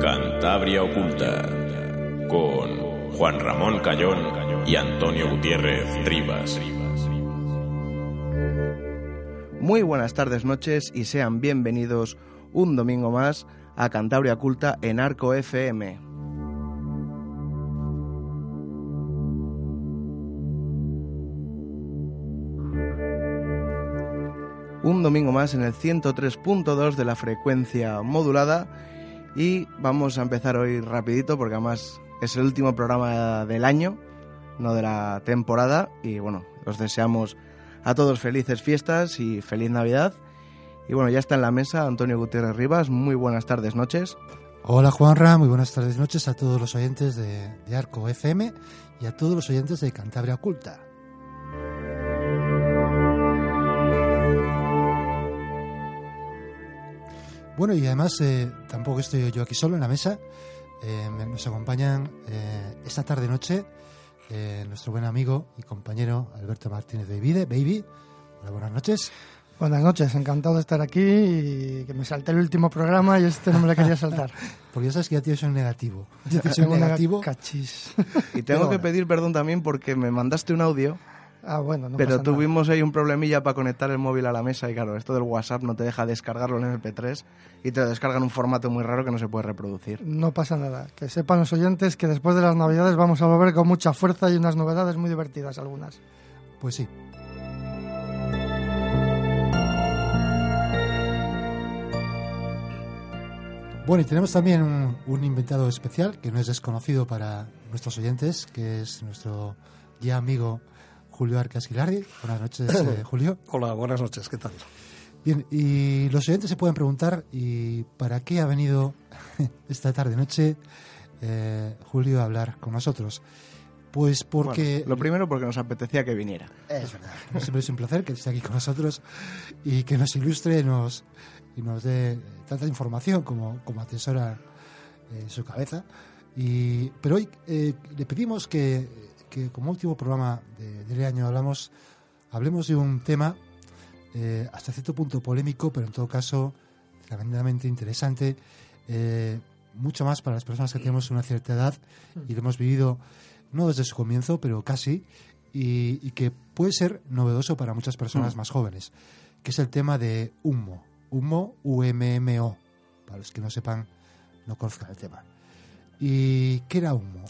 Cantabria Oculta con Juan Ramón Cayón y Antonio Gutiérrez Rivas. Muy buenas tardes, noches y sean bienvenidos un domingo más a Cantabria Oculta en Arco FM. Un domingo más en el 103.2 de la frecuencia modulada y vamos a empezar hoy rapidito porque además es el último programa del año, no de la temporada y bueno, os deseamos a todos felices fiestas y feliz Navidad. Y bueno, ya está en la mesa Antonio Gutiérrez Rivas. Muy buenas tardes, noches. Hola Juanra, muy buenas tardes, noches a todos los oyentes de, Arco FM y a todos los oyentes de Cantabria Oculta. Bueno, y además eh, tampoco estoy yo aquí solo en la mesa. Eh, nos acompañan eh, esta tarde-noche eh, nuestro buen amigo y compañero Alberto Martínez de Vide, Baby. Hola, buenas noches. Buenas noches, encantado de estar aquí y que me salté el último programa y este no me lo quería saltar. Porque ya sabes que ya tienes un negativo. Yo soy Tengo un negativo. Cachis. Y tengo Pero que bueno. pedir perdón también porque me mandaste un audio, Ah, bueno, no pero pasa nada. tuvimos ahí un problemilla para conectar el móvil a la mesa y claro, esto del WhatsApp no te deja descargarlo en MP3 y te lo descarga en un formato muy raro que no se puede reproducir. No pasa nada. Que sepan los oyentes que después de las Navidades vamos a volver con mucha fuerza y unas novedades muy divertidas algunas. Pues sí. Bueno, y tenemos también un, un invitado especial que no es desconocido para nuestros oyentes, que es nuestro ya amigo Julio Arcas Gilardi. Buenas noches, eh, Julio. Hola, buenas noches, ¿qué tal? Bien, y los oyentes se pueden preguntar, ¿y para qué ha venido esta tarde-noche eh, Julio a hablar con nosotros? Pues porque... Bueno, lo primero porque nos apetecía que viniera. Es verdad. Siempre es un placer que esté aquí con nosotros y que nos ilustre nos, y nos dé tanta información como, como atesora en su cabeza. Y, pero hoy eh, le pedimos que, que como último programa de, del año hablamos, hablemos de un tema eh, hasta cierto punto polémico, pero en todo caso tremendamente interesante, eh, mucho más para las personas que tenemos una cierta edad y lo hemos vivido no desde su comienzo, pero casi, y, y que puede ser novedoso para muchas personas más jóvenes, que es el tema de humo, humo, U-M-M-O, para los que no sepan, no conozcan el tema. ¿Y qué era humo?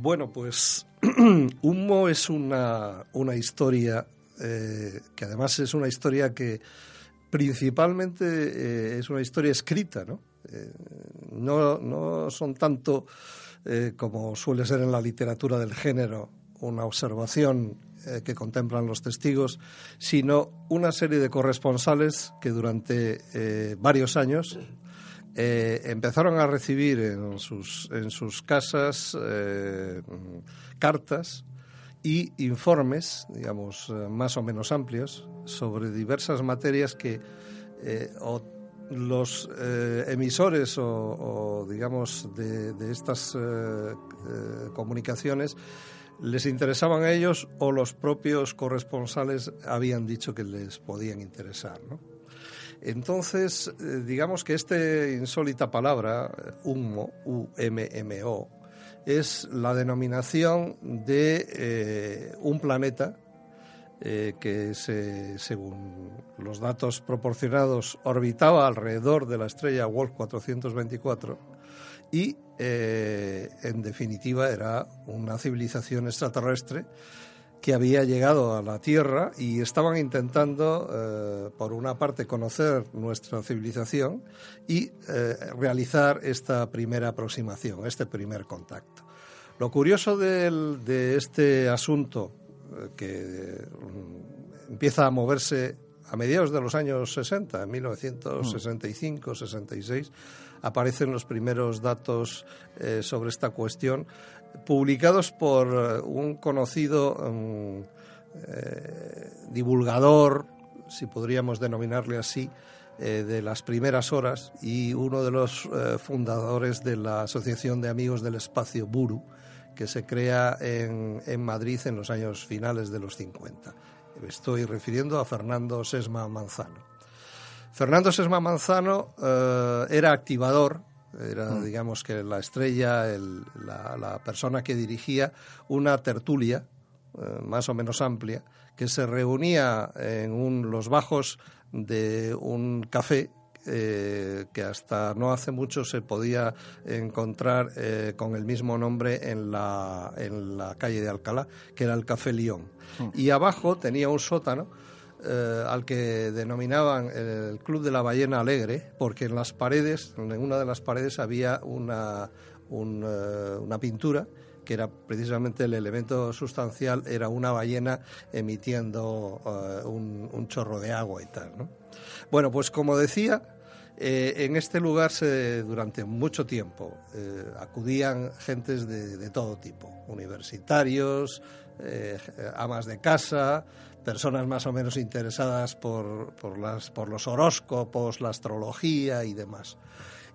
Bueno, pues Humo es una, una historia eh, que además es una historia que principalmente eh, es una historia escrita, ¿no? Eh, no, no son tanto como suele ser en la literatura del género, una observación que contemplan los testigos, sino una serie de corresponsales que durante varios años eh, empezaron a recibir en sus, en sus casas eh, cartas y informes, digamos, eh, más o menos amplios, sobre diversas materias que o los emisores o, digamos, de, de estas comunicaciones les interesaban a ellos o los propios corresponsales habían dicho que les podían interesar, ¿no? Entonces, eh, digamos que esta insólita palabra, eh, UMO, U-M-M-O, es la denominación de eh, un planeta que, se, según los datos proporcionados, orbitaba alrededor de la estrella Wolf 424 y, en definitiva, era una civilización extraterrestre que había llegado a la Tierra y estaban intentando, eh, por una parte, conocer nuestra civilización y eh, realizar esta primera aproximación, este primer contacto. Lo curioso de este asunto, eh, que mm, empieza a moverse a mediados de los años 60, en 1965, 66, aparecen los primeros datos sobre esta cuestión publicados por uh, un conocido um, eh, divulgador si podríamos denominarle así, eh, de las primeras horas y uno de los eh, fundadores de la Asociación de Amigos del Espacio Buru, que se crea en, Madrid en los años finales de los 50. Me estoy refiriendo a Fernando Sesma Manzano. Fernando Sesma Manzano eh, era activador, era digamos que la estrella, el- la, la persona que dirigía una tertulia eh, más o menos amplia que se reunía en un- los bajos de un café eh, que hasta no hace mucho se podía encontrar eh, con el mismo nombre en la, en la calle de Alcalá, que era el Café León. Y abajo tenía un sótano eh, al que denominaban el Club de la Ballena Alegre, porque en las paredes, en una de las paredes había una, un, eh, una pintura que era precisamente el elemento sustancial, era una ballena emitiendo eh, un, chorro de agua y tal. ¿no? Bueno, pues como decía, en este lugar se, durante mucho tiempo acudían gentes de, de todo tipo, universitarios, amas de casa, personas más o menos interesadas por, por, las, por los horóscopos, la astrología y demás.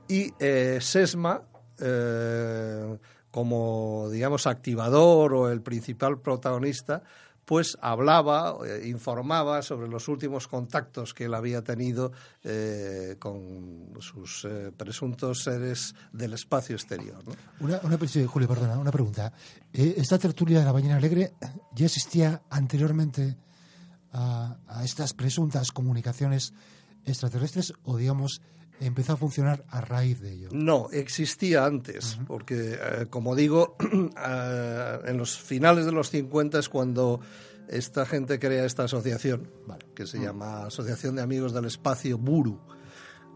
Y eh, Sesma, eh, como digamos activador o el principal protagonista, pues hablaba, eh, informaba sobre los últimos contactos que él había tenido con sus presuntos seres del espacio exterior. Una, una, Julio, perdona, una pregunta. ¿Esta tertulia de la Ballena Alegre ya existía anteriormente a, a estas presuntas comunicaciones extraterrestres o, digamos, empezó a funcionar a raíz de ello? No, existía antes, porque, eh, como digo, eh, en los finales de los 50 es cuando esta gente crea esta asociación, Vale. que se llama Asociación de Amigos del Espacio Buru,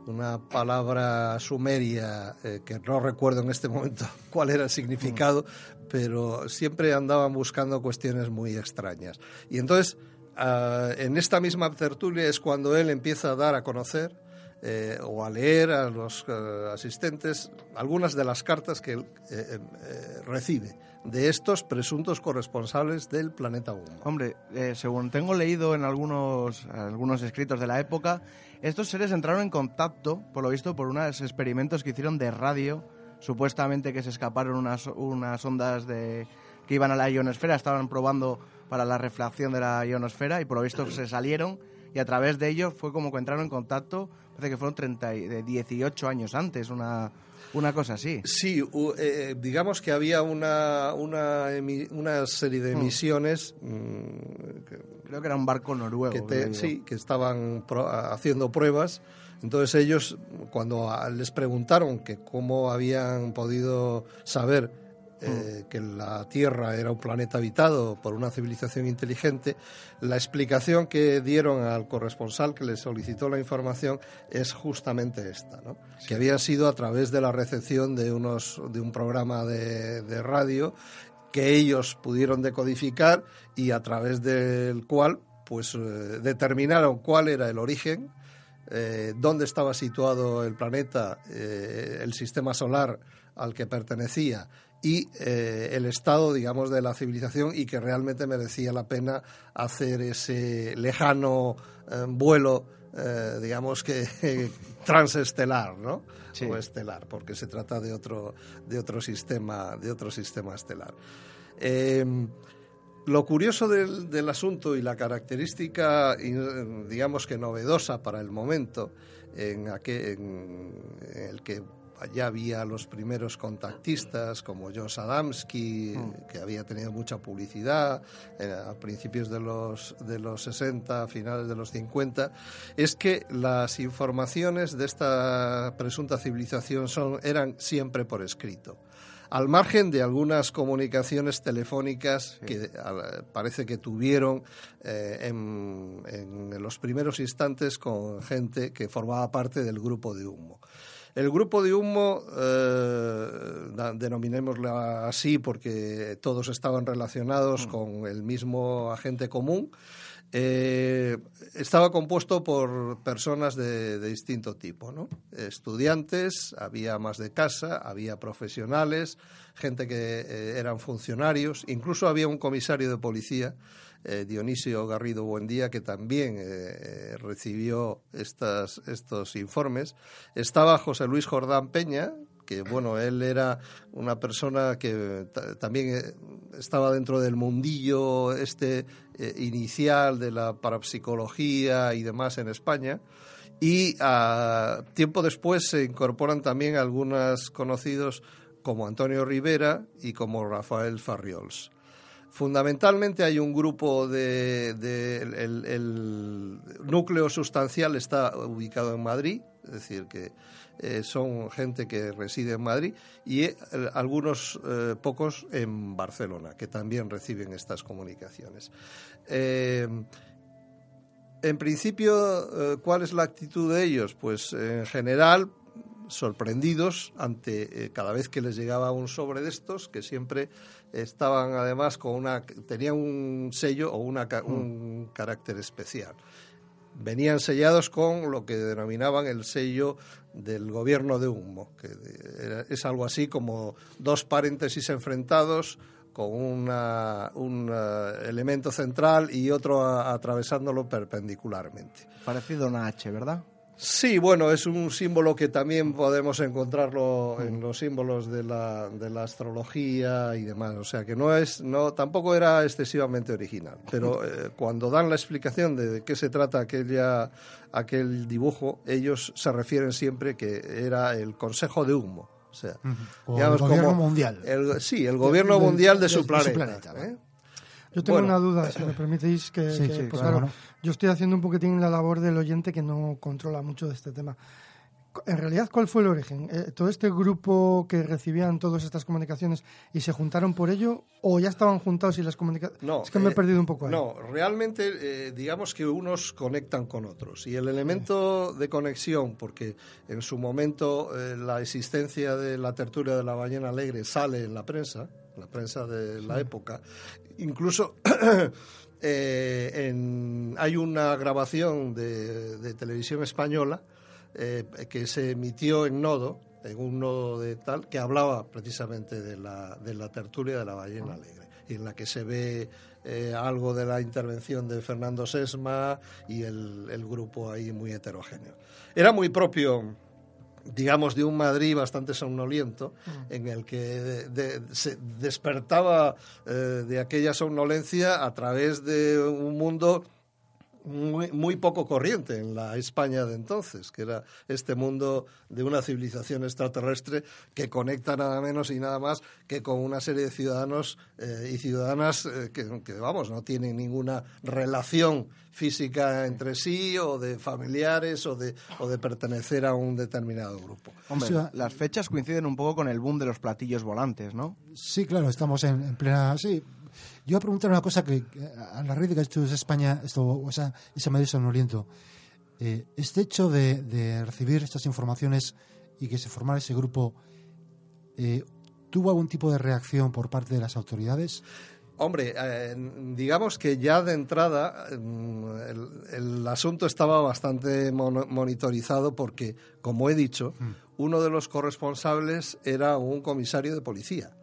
una palabra sumeria eh, que no recuerdo en este momento cuál era el significado, pero siempre andaban buscando cuestiones muy extrañas. Y entonces, ah, en esta misma tertulia es cuando él empieza a dar a conocer eh, o a leer a los eh, asistentes algunas de las cartas que él eh, eh, recibe de estos presuntos corresponsables del planeta Humo. Hombre, eh, según tengo leído en algunos, algunos escritos de la época, estos seres entraron en contacto, por lo visto, por unos experimentos que hicieron de radio, supuestamente que se escaparon unas, unas ondas de, que iban a la ionosfera, estaban probando para la refracción de la ionosfera y por lo visto se salieron y a través de ellos fue como que entraron en contacto, parece que fueron 30, y- de 18 años antes, una, una cosa así. Sí, eh, digamos que había una, una, una serie de emisiones mm, que- Creo que era un barco noruego. que te- sí, que estaban pro- haciendo pruebas. Entonces ellos, cuando a- les preguntaron que cómo habían podido saber eh, que la Tierra era un planeta habitado por una civilización inteligente, la explicación que dieron al corresponsal que les solicitó la información es justamente esta, ¿no? que había sido a través de la recepción de, unos, de un programa de, de radio que ellos pudieron decodificar y a través del cual pues eh, determinaron cuál era el origen, eh, dónde estaba situado el planeta, eh, el sistema solar al que pertenecía y eh, el estado, digamos, de la civilización y que realmente merecía la pena hacer ese lejano eh, vuelo, eh, digamos que transestelar, ¿no? Sí. O estelar, porque se trata de otro, de otro sistema, de otro sistema estelar. Eh, lo curioso del, del asunto y la característica, digamos que novedosa para el momento, en, aquel, en el que ya había los primeros contactistas como Josh Adamski, que había tenido mucha publicidad eh, a principios de los, de los 60, finales de los 50, es que las informaciones de esta presunta civilización son, eran siempre por escrito. Al margen de algunas comunicaciones telefónicas que a- parece que tuvieron eh, en, en los primeros instantes con gente que formaba parte del grupo de humo. El grupo de humo, eh, denominémoslo así porque todos estaban relacionados con el mismo agente común, eh, estaba compuesto por personas de, de distinto tipo, ¿no? Estudiantes, había más de casa, había profesionales, gente que eh, eran funcionarios, incluso había un comisario de policía eh, Dionisio Garrido Buendía, que también eh, recibió estas, estos informes. Estaba José Luis Jordán Peña, que bueno, él era una persona que también eh, estaba dentro del mundillo este inicial de la parapsicología y demás en España. Y a, tiempo después se incorporan también algunos conocidos como Antonio Rivera y como Rafael Farriols. Fundamentalmente hay un grupo de, el, núcleo sustancial está ubicado en Madrid, es decir que eh, son gente que reside en Madrid y eh, algunos eh, pocos en Barcelona que también reciben estas comunicaciones. en principio, ¿cuál es la actitud de ellos? Pues en general sorprendidos ante cada vez que les llegaba un sobre de estos que siempre estaban además con una tenían un sello o una, un mm. carácter especial. Venían sellados con lo que denominaban el sello del gobierno de humo, que es algo así como dos paréntesis enfrentados con una, un eh, elemento central y otro atravesándolo perpendicularmente. Parecido a una H, ¿verdad? Sí, bueno, es un símbolo que también podemos encontrarlo en los símbolos de la, de la astrología y demás. O sea que no es, no, tampoco era excesivamente original. Pero eh, cuando dan la explicación de, qué se trata aquella, aquel dibujo, ellos se refieren siempre que era el Consejo de Humo. O sea, el gobierno mundial. sí, el gobierno mundial de, su planeta. ¿eh? Yo tengo una duda, si me permitís, que, pues claro, yo estoy haciendo un poquitín la labor del oyente que no controla mucho de este tema. En realidad, ¿cuál fue el origen? Eh, ¿Todo este grupo que recibían todas estas comunicaciones y se juntaron por ello? ¿O ya estaban juntados y las comunicaciones.? No, es que me he eh, perdido un poco ahí. No, realmente, eh, digamos que unos conectan con otros. Y el elemento de conexión, porque en su momento la existencia de la tertulia de la ballena alegre sale en la prensa, la prensa de la época, Incluso eh, hay una grabación de, televisión española eh, que se emitió en Nodo, en un nodo de tal, que hablaba precisamente de la, de la tertulia de la ballena alegre, y en la que se ve eh, algo de la intervención de Fernando Sesma y el, el grupo ahí muy heterogéneo. Era muy propio digamos, de un Madrid bastante somnoliento, mm. en el que se despertaba eh, de aquella somnolencia a través de un mundo muy, muy, poco corriente en la España de entonces, que era este mundo de una civilización extraterrestre que conecta nada menos y nada más que con una serie de ciudadanos eh, y ciudadanas eh, que, que, vamos, no tienen ninguna relación física entre sí o de familiares o de, o de pertenecer a un determinado grupo. Hombre, las fechas coinciden un poco con el boom de los platillos volantes, ¿no? Sí, claro, estamos en, plena... Sí, yo voy a preguntar una cosa que a la red de Estudios España, esto, o sea, medio sonoliento, eh, este hecho de, de, recibir estas informaciones y que se formara ese grupo, eh, ¿tuvo algún tipo de reacción por parte de las autoridades? Hombre, eh, digamos que ya de entrada mm, el, asunto estaba bastante monitorizado porque, como he dicho, mm. uno de los corresponsables era un comisario de policía.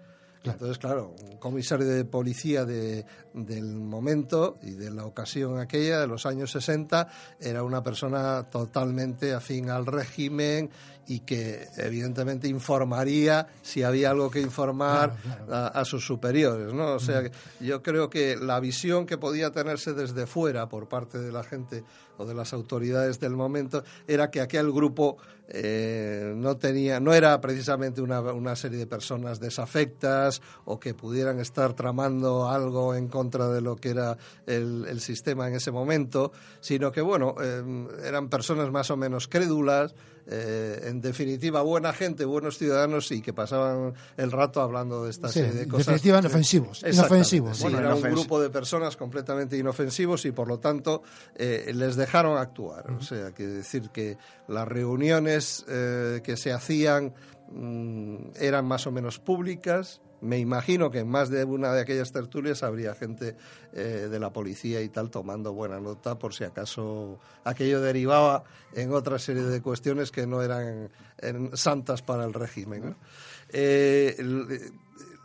Entonces, claro, un comisario de policía de, del momento y de la ocasión aquella, de los años 60, era una persona totalmente afín al régimen y que evidentemente informaría si había algo que informar A, sus superiores, ¿no? O sea, yo creo que la visión que podía tenerse desde fuera por parte de la gente o de las autoridades del momento era que aquel grupo eh, no tenía, no era precisamente una, una, serie de personas desafectas o que pudieran estar tramando algo en contra de lo que era el, el sistema en ese momento, sino que bueno, eh, eran personas más o menos crédulas, eh, en definitiva, buena gente, buenos ciudadanos y que pasaban el rato hablando de esta serie de cosas. En definitiva, inofensivos. inofensivos. bueno, era un grupo de personas completamente inofensivos y, por lo tanto, eh, les dejaron actuar. O sea, que decir que las reuniones eh, que se hacían mm, eran más o menos públicas, me imagino que en más de una de aquellas tertulias habría gente eh, de la policía y tal tomando buena nota por si acaso aquello derivaba en otra serie de cuestiones que no eran, santas para el régimen. Eh,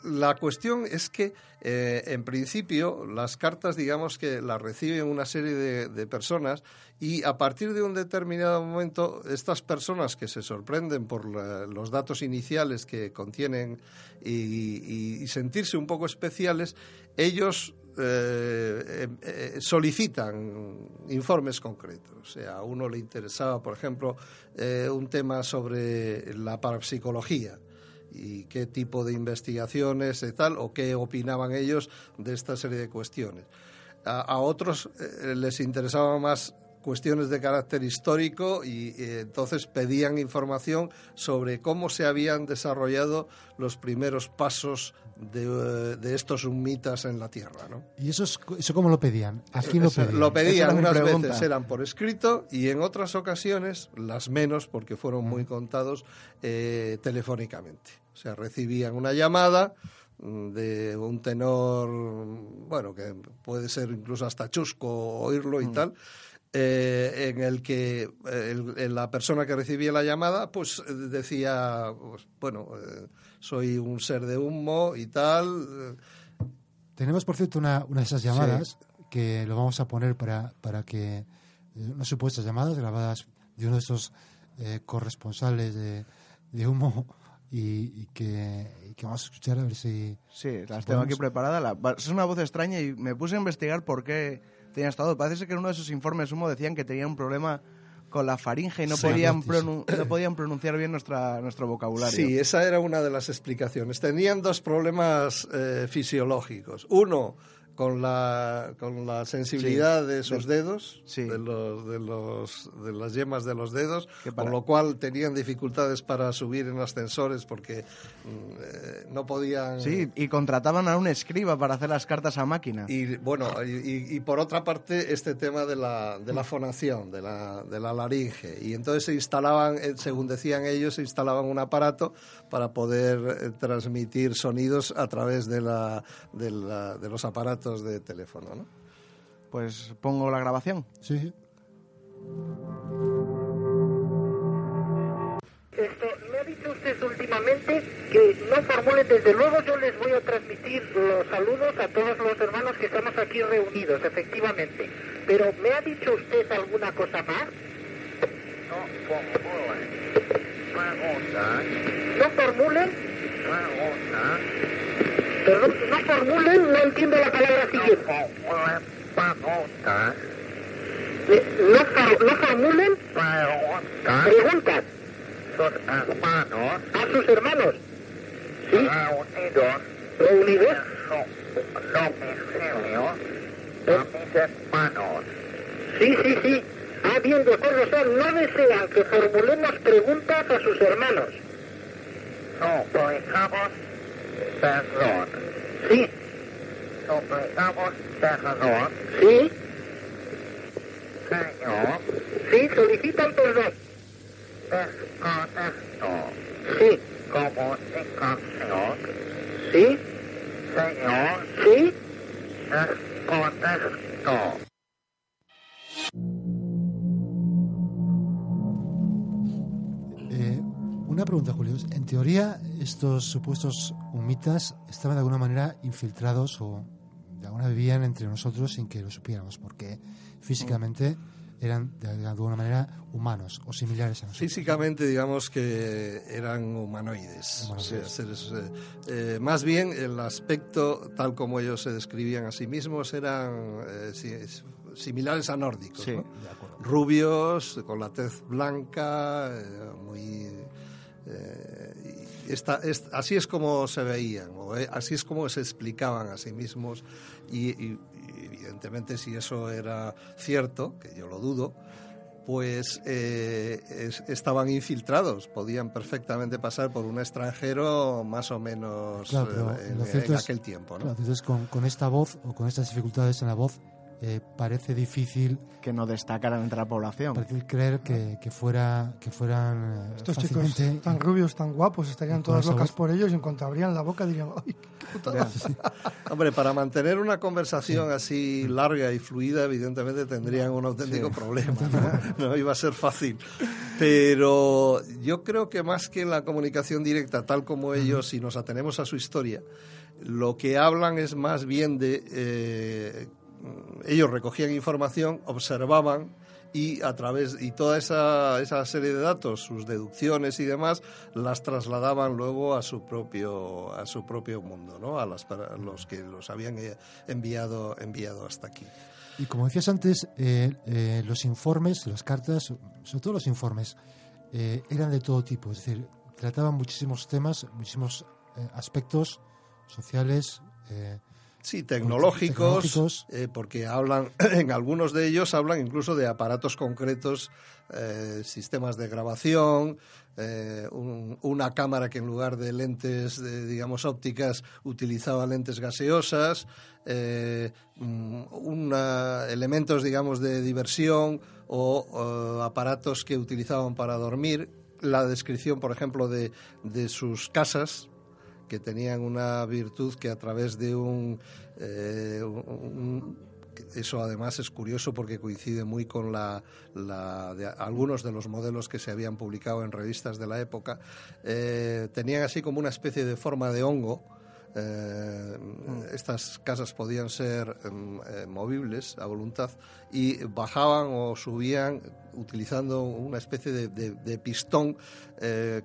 la cuestión es que, eh, en principio, las cartas, digamos que las reciben una serie de, personas y a partir de un determinado momento, estas personas que se sorprenden por los datos iniciales que contienen y, sentirse un poco especiales, ellos eh, eh, solicitan informes concretos. O sea, a uno le interesaba, por ejemplo, un tema sobre la parapsicología y qué tipo de investigaciones y tal, o qué opinaban ellos de esta serie de cuestiones. A, otros eh, les interesaba más cuestiones de carácter histórico y, entonces pedían información sobre cómo se habían desarrollado los primeros pasos de, estos humitas en la Tierra. ¿no? ¿Y eso, eso cómo lo pedían? Aquí lo pedían? Lo pedían unas veces, eran por escrito y en otras ocasiones, las menos porque fueron muy contados, eh, telefónicamente. O sea, recibían una llamada mm, de un tenor, bueno, que puede ser incluso hasta chusco oírlo y mm. tal, eh, en el que la persona que recibía la llamada pues decía, pues, bueno, eh, soy un ser de humo y tal. Tenemos, por cierto, una, una de esas llamadas que lo vamos a poner para, para que, eh, unas supuestas llamadas grabadas de uno de esos corresponsales de, de humo y, que, vamos a escuchar a ver si... Sí, las tengo aquí preparadas. es una voz extraña y me puse a investigar por qué tenía estado. Parece que en uno de esos informes humo decían que tenía un problema con la faringe y no, podían, no podían pronunciar bien nuestra, nuestro vocabulario. Sí, esa era una de las explicaciones. Tenían dos problemas eh, fisiológicos. Uno, con la, con la sensibilidad de sus dedos, de, los, de, los, de las yemas de los dedos, con lo cual tenían dificultades para subir en ascensores porque mm, eh, no podían... Sí, y contrataban a un escriba para hacer las cartas a máquina. Y bueno, y, y por otra parte este tema de la, de la fonación, de la, de la laringe. Y entonces se instalaban, eh, según decían ellos, se instalaban un aparato para poder eh, transmitir sonidos a través de, la, de, la, de los aparatos de teléfono, ¿no? Pues pongo la grabación. Sí. Esto, me ha dicho usted últimamente que no formulen, desde luego yo les voy a transmitir los saludos a todos los hermanos que estamos aquí reunidos, efectivamente. Pero ¿me ha dicho usted alguna cosa más? No formulen. ¿No formulen? No formulen, no entiendo la palabra siguiente. No, no formulen preguntas a sus hermanos. ¿Sí? Reunidos. Sí, sí, sí. Ah, bien, de acuerdo. O no desean que formulemos preguntas a sus hermanos. No, pues perdón. Sí. Suplicamos perdón. Sí. Señor. Sí, solicitan perdón. Desconecto. Sí. Comunicación. Sí. Señor. Sí. Desconecto. Pregunta, Julio. En teoría, estos supuestos humitas estaban de alguna manera infiltrados o de alguna vivían entre nosotros sin que lo supiéramos, porque físicamente eran de alguna manera humanos o similares a nosotros. Físicamente, digamos que eran humanoides. Eh, eh, más bien, el aspecto, tal como ellos se describían a sí mismos, eran eh, similares a nórdicos. Rubios, con la tez blanca, muy eh, así es como se veían, eh, así es como se explicaban a sí mismos y, evidentemente si eso era cierto, que yo lo dudo, pues eh, estaban infiltrados, podían perfectamente pasar por un extranjero más o menos en, aquel tiempo. entonces con, con, esta voz o con estas dificultades en la voz eh, parece difícil que no destacaran entre la población. Parece creer que, que fuera que fueran eh, estos chicos tan rubios, tan guapos, estarían todas locas por ellos y en cuanto abrían la boca dirían, ¡ay, qué Hombre, para mantener una conversación así larga y fluida, evidentemente tendrían un auténtico problema. ¿no? iba a ser fácil. Pero yo creo que más que en la comunicación directa, tal como ellos, si nos atenemos a su historia, lo que hablan es más bien de eh, ellos recogían información, observaban y a través y toda esa, esa serie de datos, sus deducciones y demás, las trasladaban luego a su propio a su propio mundo, ¿no? A, los que los habían eh, enviado enviado hasta aquí. Y como decías antes, eh, eh, los informes, las cartas, sobre todo los informes, eran de todo tipo, es decir, trataban muchísimos temas, muchísimos aspectos sociales, Sí, tecnológicos, eh, porque hablan, en algunos de ellos hablan incluso de aparatos concretos, eh, sistemas de grabación, eh, una cámara que en lugar de lentes, digamos, ópticas, utilizaba lentes gaseosas, mm, elementos, digamos, de diversión o, aparatos que utilizaban para dormir. La descripción, por ejemplo, de sus casas, que tenían una virtud que a través de un, eh, eso además es curioso porque coincide muy con la, de algunos de los modelos que se habían publicado en revistas de la época. Eh, tenían así como una especie de forma de hongo. Eh, estas casas podían ser em, movibles a voluntad y bajaban o subían utilizando una especie de pistón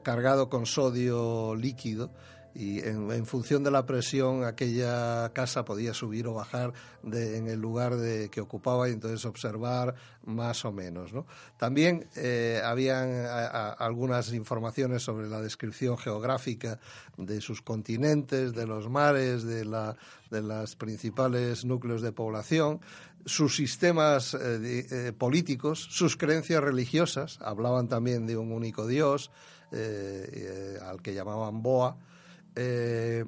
cargado con sodio líquido y en, función de la presión aquella casa podía subir o bajar en el lugar de, que ocupaba y entonces observar más o menos. ¿no? También eh, habían algunas informaciones sobre la descripción geográfica de sus continentes, de los mares, de, la, de los principales núcleos de población, sus sistemas eh, eh, políticos, sus creencias religiosas, hablaban también de un único Dios, al que llamaban Boa, eh,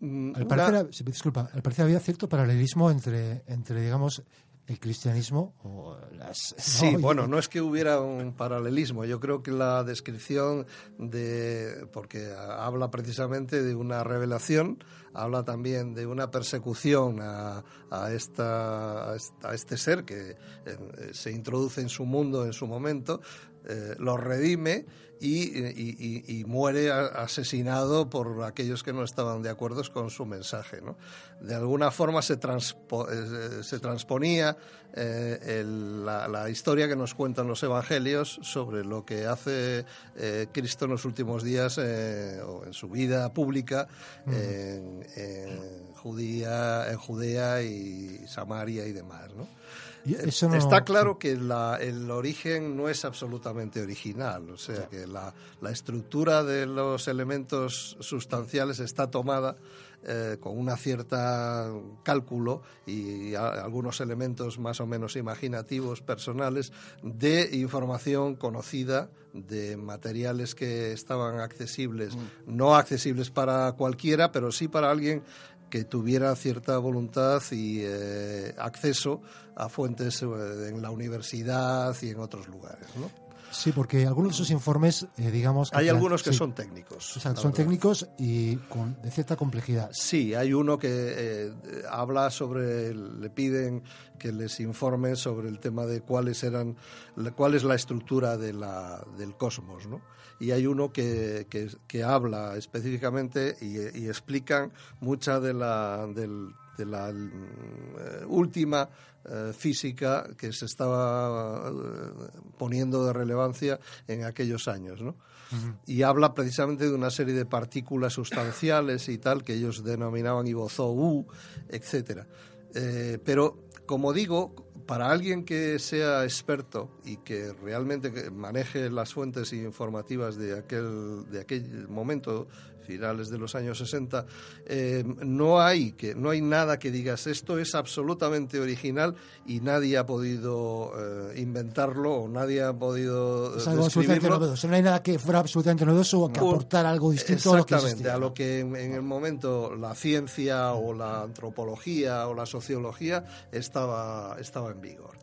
al parecer, disculpa, al parecer había cierto paralelismo entre, entre digamos, el cristianismo o las... Sí, bueno, no es que hubiera un paralelismo, yo creo que la descripción de... porque habla precisamente de una revelación, habla también de una persecución a, a, esta, a este ser que eh, se introduce en su mundo en su momento, eh, lo redime y, muere asesinado por aquellos que no estaban de acuerdo con su mensaje. ¿no? De alguna forma se, eh, se transponía eh, la, historia que nos cuentan los evangelios sobre lo que hace eh, Cristo en los últimos días o en su vida pública en, Judía, en Judea y Samaria y demás. ¿no? Está claro que el origen no es absolutamente original, o sea que la, estructura de los elementos sustanciales está tomada eh, con una cierta cálculo y algunos elementos más o menos imaginativos, personales, de información conocida, de materiales que estaban accesibles, mm. no accesibles para cualquiera, pero sí para alguien que tuviera cierta voluntad y eh, acceso a fuentes eh, en la universidad y en otros lugares, ¿no? Sí, porque algunos de esos informes, eh, digamos... Hay algunos que son técnicos. son técnicos y con, de cierta complejidad. Sí, hay uno que habla sobre, le piden que les informe sobre el tema de cuáles eran, cuál es la estructura de la, del cosmos, ¿no? y hay uno que, que, habla específicamente y, explican mucha de la, de la eh, última eh, física que se estaba eh, poniendo de relevancia en aquellos años, ¿no? Y habla precisamente de una serie de partículas sustanciales y tal que ellos denominaban Ibozou, etcétera. pero como digo, para alguien que sea experto y que realmente maneje las fuentes informativas de aquel, de aquel momento finales de los años 60, eh, no, hay que, no hay nada que digas esto es absolutamente original y nadie ha podido eh, inventarlo o nadie ha podido es algo absolutamente novedoso. No hay nada que fuera absolutamente novedoso o que aportar algo distinto a lo que a lo que en, el momento la ciencia o la antropología o la sociología estaba, estaba en vigor.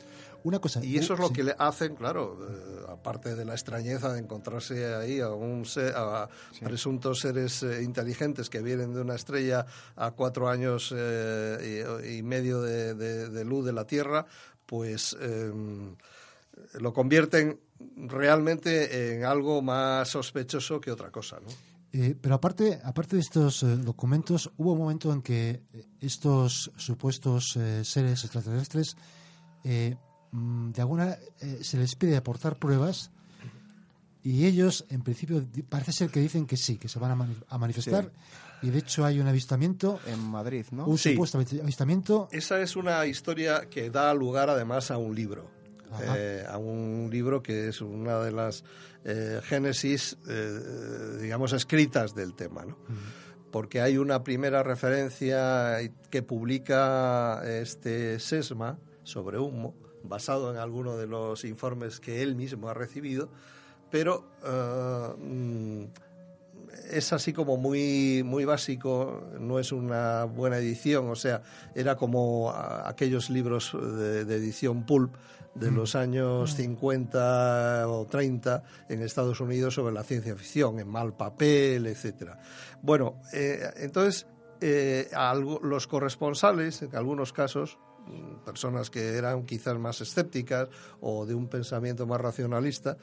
Una cosa, y eso es lo que le hacen, claro, eh, aparte de la extrañeza de encontrarse ahí a, un a presuntos seres eh, inteligentes que vienen de una estrella a cuatro años eh, y, medio de, luz de la Tierra, pues em, lo convierten realmente en algo más sospechoso que otra cosa, ¿no? pero aparte, aparte de estos documentos, hubo un momento en que estos supuestos seres extraterrestres de alguna eh, se les pide aportar pruebas y ellos, en principio, parece ser que dicen que sí, que se van a, manifestar. Y de hecho hay un avistamiento. En Madrid, ¿no? Un supuesto avistamiento. Esa es una historia que da lugar además a un libro. Eh, a un libro que es una de las eh, génesis, digamos, escritas del tema, ¿no? Porque hay una primera referencia que publica este Sesma sobre humo, basado en alguno de los informes que él mismo ha recibido, pero eh, mm, es así como muy, muy básico, no es una buena edición, o sea, era como aquellos libros de, edición pulp de mm. los años 50 mm. o 30 en Estados Unidos sobre la ciencia ficción, en mal papel, etcétera. Bueno, eh, entonces eh, los corresponsales, en algunos casos, personas que eran quizás más escépticas o de un pensamiento más racionalista,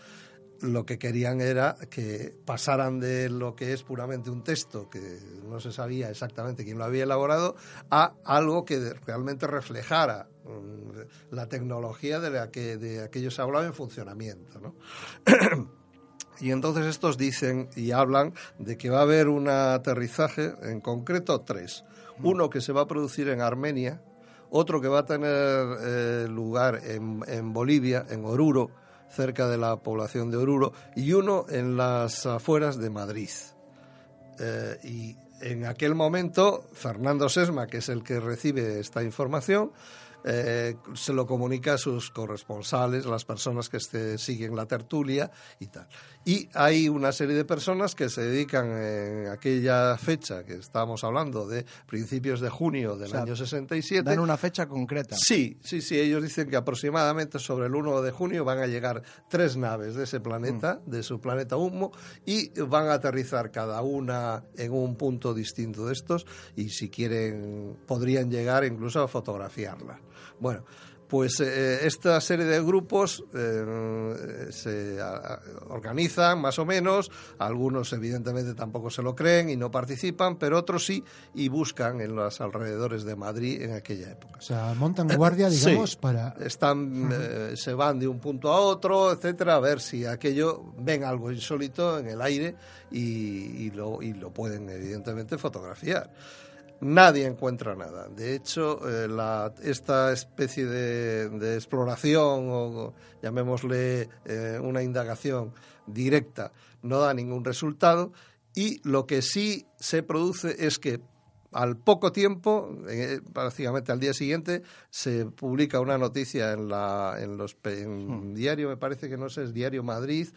lo que querían era que pasaran de lo que es puramente un texto, que no se sabía exactamente quién lo había elaborado, a algo que realmente reflejara mm, la tecnología de la que de aquellos se hablaba en funcionamiento. ¿no? y entonces estos dicen y hablan de que va a haber un aterrizaje, en concreto tres. Uno que se va a producir en Armenia, otro que va a tener eh, lugar en, Bolivia, en Oruro, cerca de la población de Oruro, y uno en las afueras de Madrid. Eh, y en aquel momento, Fernando Sesma, que es el que recibe esta información, eh, se lo comunica a sus corresponsales, las personas que este, siguen la tertulia y tal. Y hay una serie de personas que se dedican en aquella fecha que estábamos hablando de principios de junio del año 67. Dan una fecha concreta. Sí, sí, sí. Ellos dicen que aproximadamente sobre el 1 de junio van a llegar tres naves de ese planeta, mm. de su planeta Humo, y van a aterrizar cada una en un punto distinto de estos y si quieren podrían llegar incluso a fotografiarla. Bueno, pues eh, esta serie de grupos eh, se organizan más o menos, algunos evidentemente tampoco se lo creen y no participan, pero otros sí y buscan en los alrededores de Madrid en aquella época. O sea, montan guardia, digamos, para... Están, eh, se van de un punto a otro, etcétera, a ver si aquello ven algo insólito en el aire y, y, lo, y lo pueden evidentemente fotografiar nadie encuentra nada. De hecho, eh, esta especie de, exploración, o llamémosle eh, una indagación directa, no da ningún resultado. Y lo que sí se produce es que al poco tiempo, eh, prácticamente al día siguiente, se publica una noticia en, la, en los en hmm. diario, me parece que no sé, es Diario Madrid,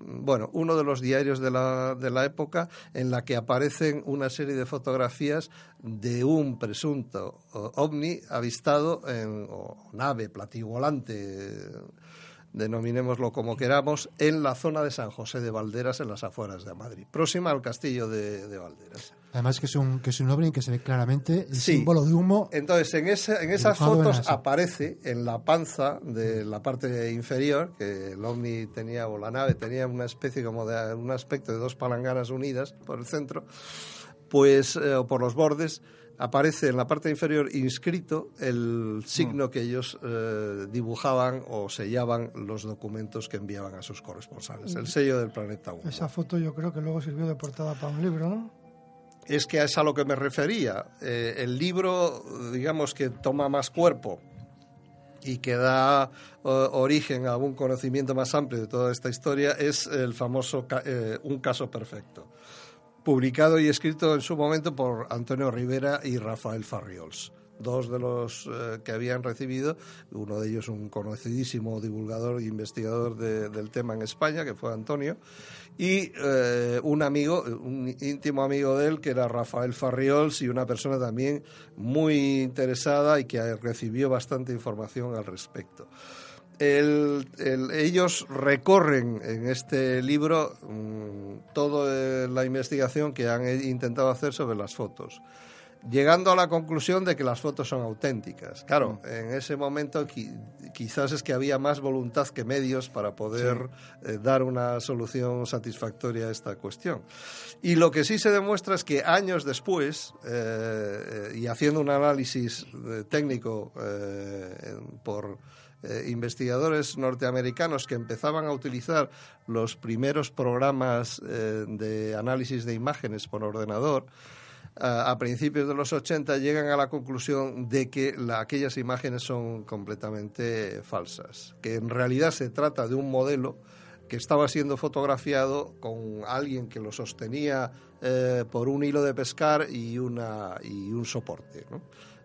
bueno, uno de los diarios de la, de la época en la que aparecen una serie de fotografías de un presunto ovni avistado en o nave plativolante denominémoslo como queramos, en la zona de San José de Valderas, en las afueras de Madrid, próxima al castillo de, de Valderas. Además que es un que es un ovni que se ve claramente el símbolo de humo. Entonces, en, ese, en esas fotos aparece en la panza de la parte inferior, que el ovni tenía, o la nave tenía una especie como de un aspecto de dos palanganas unidas por el centro, pues, eh, o por los bordes, aparece en la parte inferior inscrito el signo mm. que ellos eh, dibujaban o sellaban los documentos que enviaban a sus corresponsales, el sello del planeta 1. Esa foto yo creo que luego sirvió de portada para un libro, ¿no? Es que es a lo que me refería. Eh, el libro, digamos que toma más cuerpo y que da eh, origen a un conocimiento más amplio de toda esta historia, es el famoso Un caso perfecto publicado y escrito en su momento por Antonio Rivera y Rafael Farriols dos de los eh, que habían recibido, uno de ellos un conocidísimo divulgador e investigador del tema en España, que fue Antonio, y eh, un amigo, un íntimo amigo de él, que era Rafael Farriols, y una persona también muy interesada y que recibió bastante información al respecto. Ellos recorren en este libro mm, toda la investigación que han intentado hacer sobre las fotos llegando a la conclusión de que las fotos son auténticas. Claro, mm. en ese momento quizás es que había más voluntad que medios para poder eh, dar una solución satisfactoria a esta cuestión. Y lo que sí se demuestra es que años después, eh, y haciendo un análisis eh, técnico por investigadores norteamericanos que empezaban a utilizar los primeros programas de análisis de imágenes por ordenador, a principios de los 80 llegan a la conclusión de que aquellas imágenes son completamente falsas, que en realidad se trata de un modelo que estaba siendo fotografiado con alguien que lo sostenía eh, por un hilo de pescar y, una, y un soporte.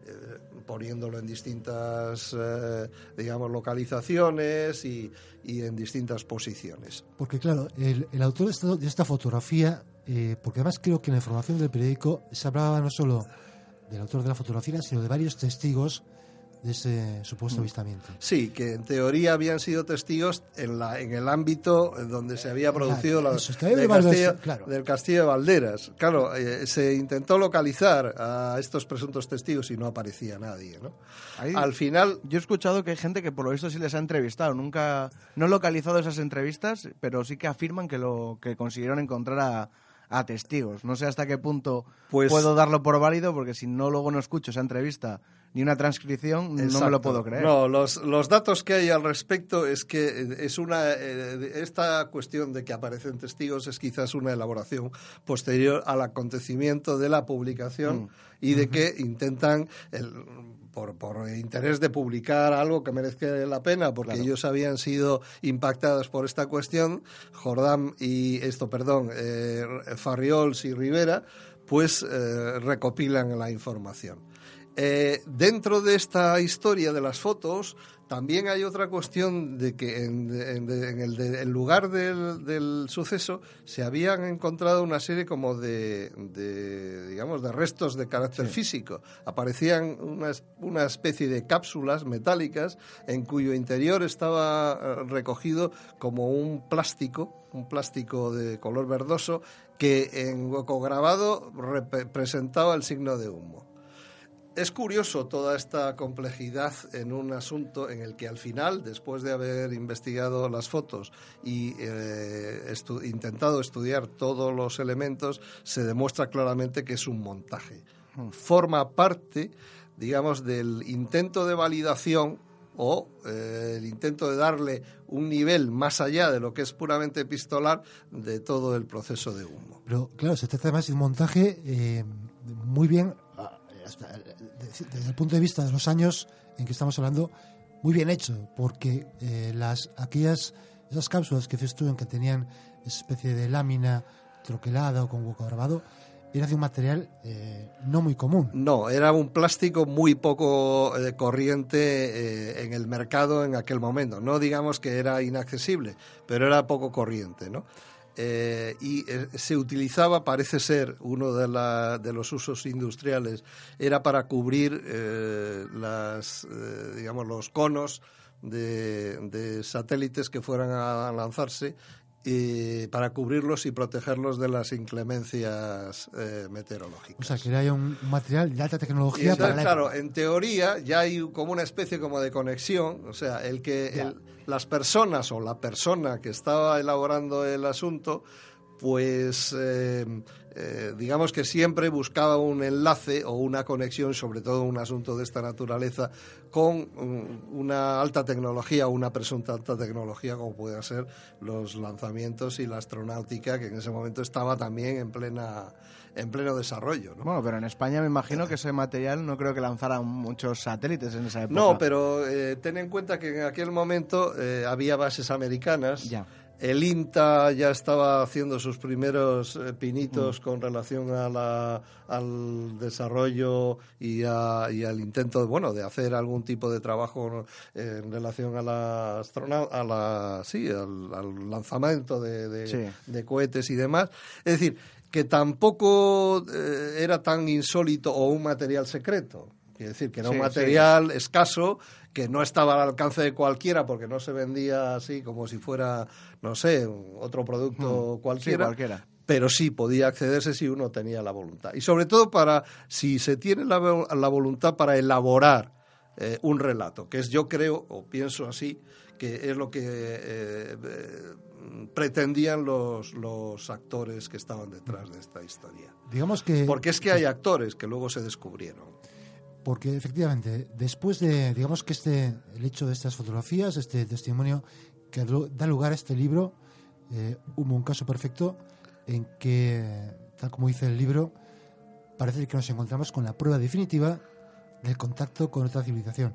Eh, poniéndolo en distintas, eh, digamos, localizaciones y, en distintas posiciones. Porque, claro, el, el autor de esta fotografía eh, porque además creo que en la información del periódico se hablaba no solo del autor de la fotografía, sino de varios testigos de ese supuesto mm. avistamiento. Sí, que en teoría habían sido testigos en, la, en el ámbito donde se había producido la, del, castillo, del, castillo, de Valderas. Claro, eh, se intentó localizar a estos presuntos testigos y no aparecía nadie. ¿no? Al final... Yo he escuchado que hay gente que por lo visto sí les ha entrevistado. Nunca, no he localizado esas entrevistas, pero sí que afirman que, lo, que consiguieron encontrar a a testigos. No sé hasta qué punto pues puedo darlo por válido, porque si no luego no escucho esa entrevista ni una transcripción, no me lo puedo creer. No, los, los, datos que hay al respecto es que es una eh, esta cuestión de que aparecen testigos es quizás una elaboración posterior al acontecimiento de la publicación mm. y de que intentan el, por, por, interés de publicar algo que merezca la pena, porque ellos habían sido impactados por esta cuestión, Jordán y esto, perdón, eh, Farriols y Rivera, pues eh, recopilan la información. Eh, dentro de esta historia de las fotos, también hay otra cuestión de que en, el, lugar del, suceso se habían encontrado una serie como de, digamos, de restos de carácter físico. Aparecían una, especie de cápsulas metálicas en cuyo interior estaba eh, recogido como un plástico, un plástico de color verdoso que en hueco grabado representaba el signo de humo es curioso toda esta complejidad en un asunto en el que al final, después de haber investigado las fotos y eh, intentado estudiar todos los elementos, se demuestra claramente que es un montaje. Hmm. Forma parte, digamos, del intento de validación o eh, el intento de darle un nivel más allá de lo que es puramente epistolar de todo el proceso de humo. Pero claro, se trata además de un montaje eh, muy bien desde el punto de vista de los años en que estamos hablando, muy bien hecho, porque eh, las aquellas esas cápsulas que dices que tenían esa especie de lámina troquelada o con hueco grabado, era de un material eh, no muy común. No, era un plástico muy poco eh, corriente en el mercado en aquel momento. No digamos que era inaccesible, pero era poco corriente, ¿no? Eh, y eh, se utilizaba, parece ser, uno de, los usos industriales, era para cubrir eh, las, los conos de, satélites que fueran a lanzarse y para cubrirlos y protegerlos de las inclemencias meteorológicas. O sea, que haya un material de alta tecnología para Claro, en teoría ya hay como una especie como de conexión, o sea, el que las personas o la persona que estaba elaborando el asunto, pues eh, eh, digamos que siempre buscaba un enlace o una conexión, sobre todo un asunto de esta naturaleza, con mm, una alta tecnología o una presunta alta tecnología, como puede ser los lanzamientos y la astronáutica, que en ese momento estaba también en plena en pleno desarrollo. Bueno, pero en España me imagino que ese material no creo que lanzaran muchos satélites en esa época. No, pero eh, ten en cuenta que en aquel momento había bases americanas el INTA ya estaba haciendo sus primeros eh, pinitos mm. con relación al desarrollo y, al intento, bueno, de hacer algún tipo de trabajo en relación a la a la, sí, al, lanzamiento de, cohetes y demás. Es decir, que tampoco eh, era tan insólito o un material secreto. Quiere decir que era un material escaso que no estaba al alcance de cualquiera porque no se vendía así como si fuera, no sé, otro producto hmm. cualquiera. cualquiera. Pero sí podía accederse si uno tenía la voluntad. Y sobre todo para, si se tiene la, voluntad para elaborar eh, un relato, que es yo creo, o pienso así, que es lo que eh, eh, pretendían los, los actores que estaban detrás de esta historia. Digamos que... Porque es que hay actores que luego se descubrieron. Porque efectivamente, después de, digamos que este, el hecho de estas fotografías, este testimonio que da lugar a este libro, eh, hubo un caso perfecto en que, tal como dice el libro, parece que nos encontramos con la prueba definitiva del contacto con otra civilización.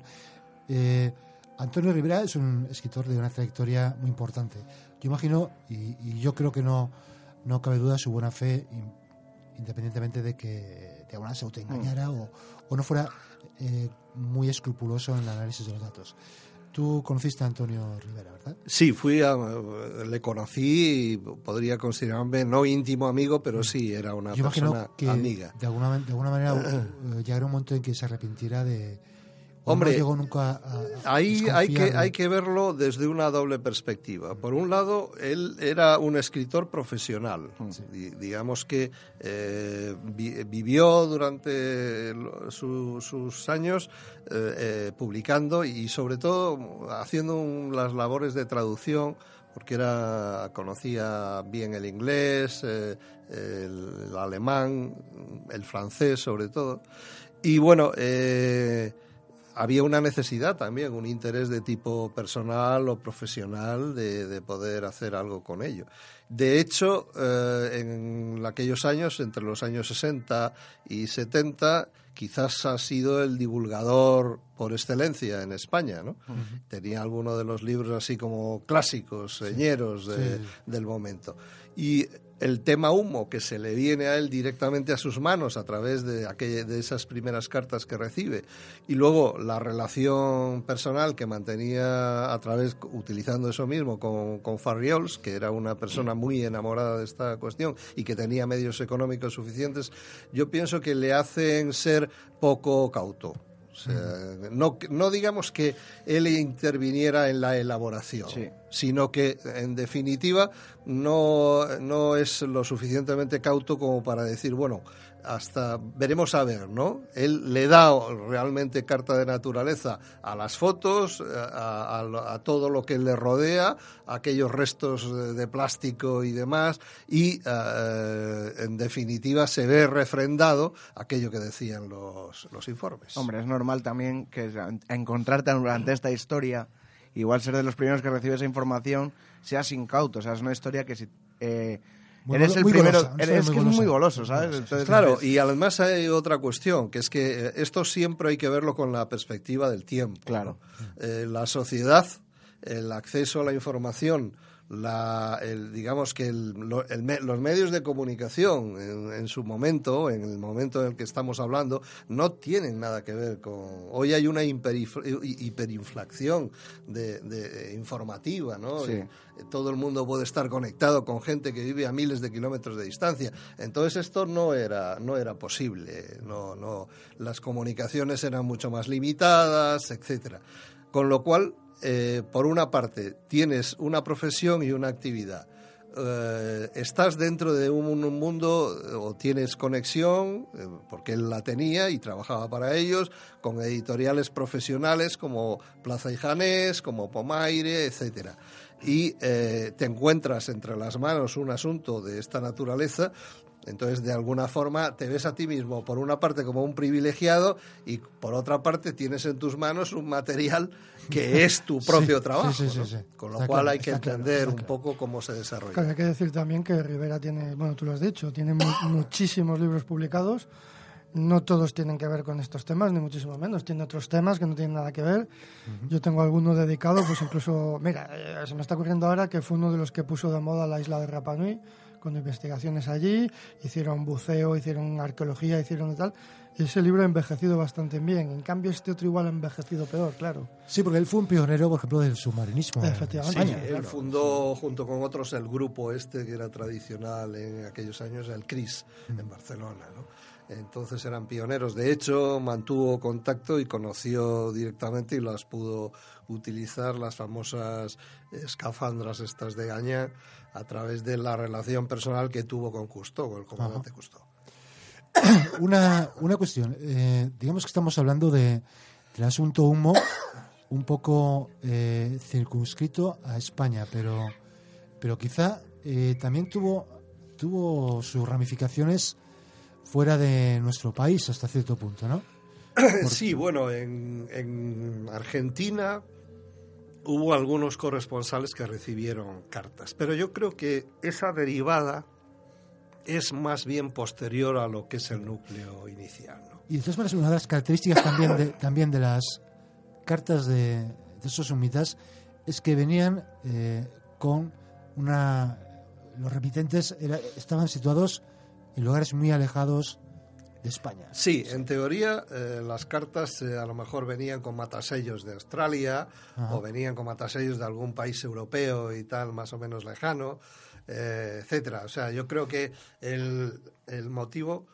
Eh, Antonio Rivera es un escritor de una trayectoria muy importante. Yo imagino, y, yo creo que no, no cabe duda su buena fe, independientemente de que de alguna se autoengañara o, o no fuera eh, muy escrupuloso en el análisis de los datos. Tú conociste a Antonio Rivera, ¿verdad? Sí, fui a, le conocí y podría considerarme no íntimo amigo, pero sí era una persona que amiga. De alguna, de alguna manera eh, llegará un momento en que se arrepintiera de, Hombre, nunca ahí hay que, hay que verlo desde una doble perspectiva. Por un lado, él era un escritor profesional. digamos que eh, vivió durante sus años eh, eh, publicando y sobre todo haciendo las labores de traducción porque era conocía bien el inglés, el, alemán, el francés sobre todo. Y bueno, había una necesidad también, un interés de tipo personal o profesional de, poder hacer algo con ello. De hecho, eh, en aquellos años, entre los años 60 y 70, quizás ha sido el divulgador por excelencia en España, ¿no? Tenía algunos de los libros así como clásicos, señeros del momento. Y el tema humo que se le viene a él directamente a sus manos a través de, de esas primeras cartas que recibe. Y luego la relación personal que mantenía a través, utilizando eso mismo con, con Farriols, que era una persona muy enamorada de esta cuestión y que tenía medios económicos suficientes, yo pienso que le hacen ser poco cauto no, no digamos que él interviniera en la elaboración, sino que, en definitiva, no, no es lo suficientemente cauto como para decir, bueno, hasta veremos a ver, ¿no? Él le da realmente carta de naturaleza a las fotos, a, todo lo que le rodea, a aquellos restos de, plástico y demás, y eh, en definitiva se ve refrendado aquello que decían los, los informes. Hombre, es normal también que encontrarte durante esta historia, igual ser de los primeros que recibe esa información, seas incauto, o sea, es una historia que si... Eh, eres el primero, es que es muy goloso, ¿sabes? claro, y además hay otra cuestión, que es que eh, esto siempre hay que verlo con la perspectiva del tiempo. Claro. Eh, la sociedad, el acceso a la información, la, el, digamos que los medios de comunicación en, su momento, en el momento en el que estamos hablando, no tienen nada que ver con... Hoy hay una hiperinflación de, informativa, ¿no? Todo el mundo puede estar conectado con gente que vive a miles de kilómetros de distancia. Entonces esto no era, no era posible. No, no, las comunicaciones eran mucho más limitadas, etcétera. Con lo cual, eh, por una parte, tienes una profesión y una actividad. Eh, estás dentro de un, mundo eh, o tienes conexión, porque él la tenía y trabajaba para ellos, con editoriales profesionales como Plaza y Janés, como Pomaire, etcétera. Y te encuentras entre las manos un asunto de esta naturaleza entonces, de alguna forma, te ves a ti mismo, por una parte, como un privilegiado y por otra parte, tienes en tus manos un material que es tu propio trabajo. Con lo cual hay que entender un poco cómo se desarrolla. hay que decir también que Rivera tiene, bueno, tú lo has dicho, tiene muchísimos libros publicados. no todos tienen que ver con estos temas, ni muchísimo menos. Tiene otros temas que no tienen nada que ver. Yo tengo alguno dedicado, pues incluso, mira, eh, se me está ocurriendo ahora que fue uno de los que puso de moda la isla de Rapa Nui, con investigaciones allí, hicieron buceo, hicieron arqueología, hicieron tal. Y ese libro ha envejecido bastante bien. En cambio, este otro igual ha envejecido peor, claro. Sí, porque él fue un pionero, por ejemplo, del submarinismo. Efectivamente. Sí, él fundó junto con otros el grupo este que era tradicional en aquellos años, el CRIS, en Barcelona, ¿no? Entonces eran pioneros. De hecho, mantuvo contacto y conoció directamente y las pudo utilizar las famosas escafandras estas de Gaña a través de la relación personal que tuvo con Cousteau, con el comandante Cousteau. Una, una cuestión. Eh, digamos que estamos hablando de, del asunto humo un poco eh, circunscrito a España, pero, pero quizá eh, también tuvo, tuvo sus ramificaciones fuera de nuestro país hasta cierto punto, ¿no? Sí, bueno, en, en, Argentina hubo algunos corresponsales que recibieron cartas, pero yo creo que esa derivada es más bien posterior a lo que es el núcleo inicial. Y de todas maneras, una de las características también de, también de las cartas de, de esos sumitas es que venían eh, con una... Los remitentes era, estaban situados en lugares muy alejados de España. Sí, en teoría eh, las cartas eh, a lo mejor venían con matasellos de Australia Ajá. o venían con matasellos de algún país europeo y tal, más o menos lejano, eh, etcétera. O sea, yo creo que el, el motivo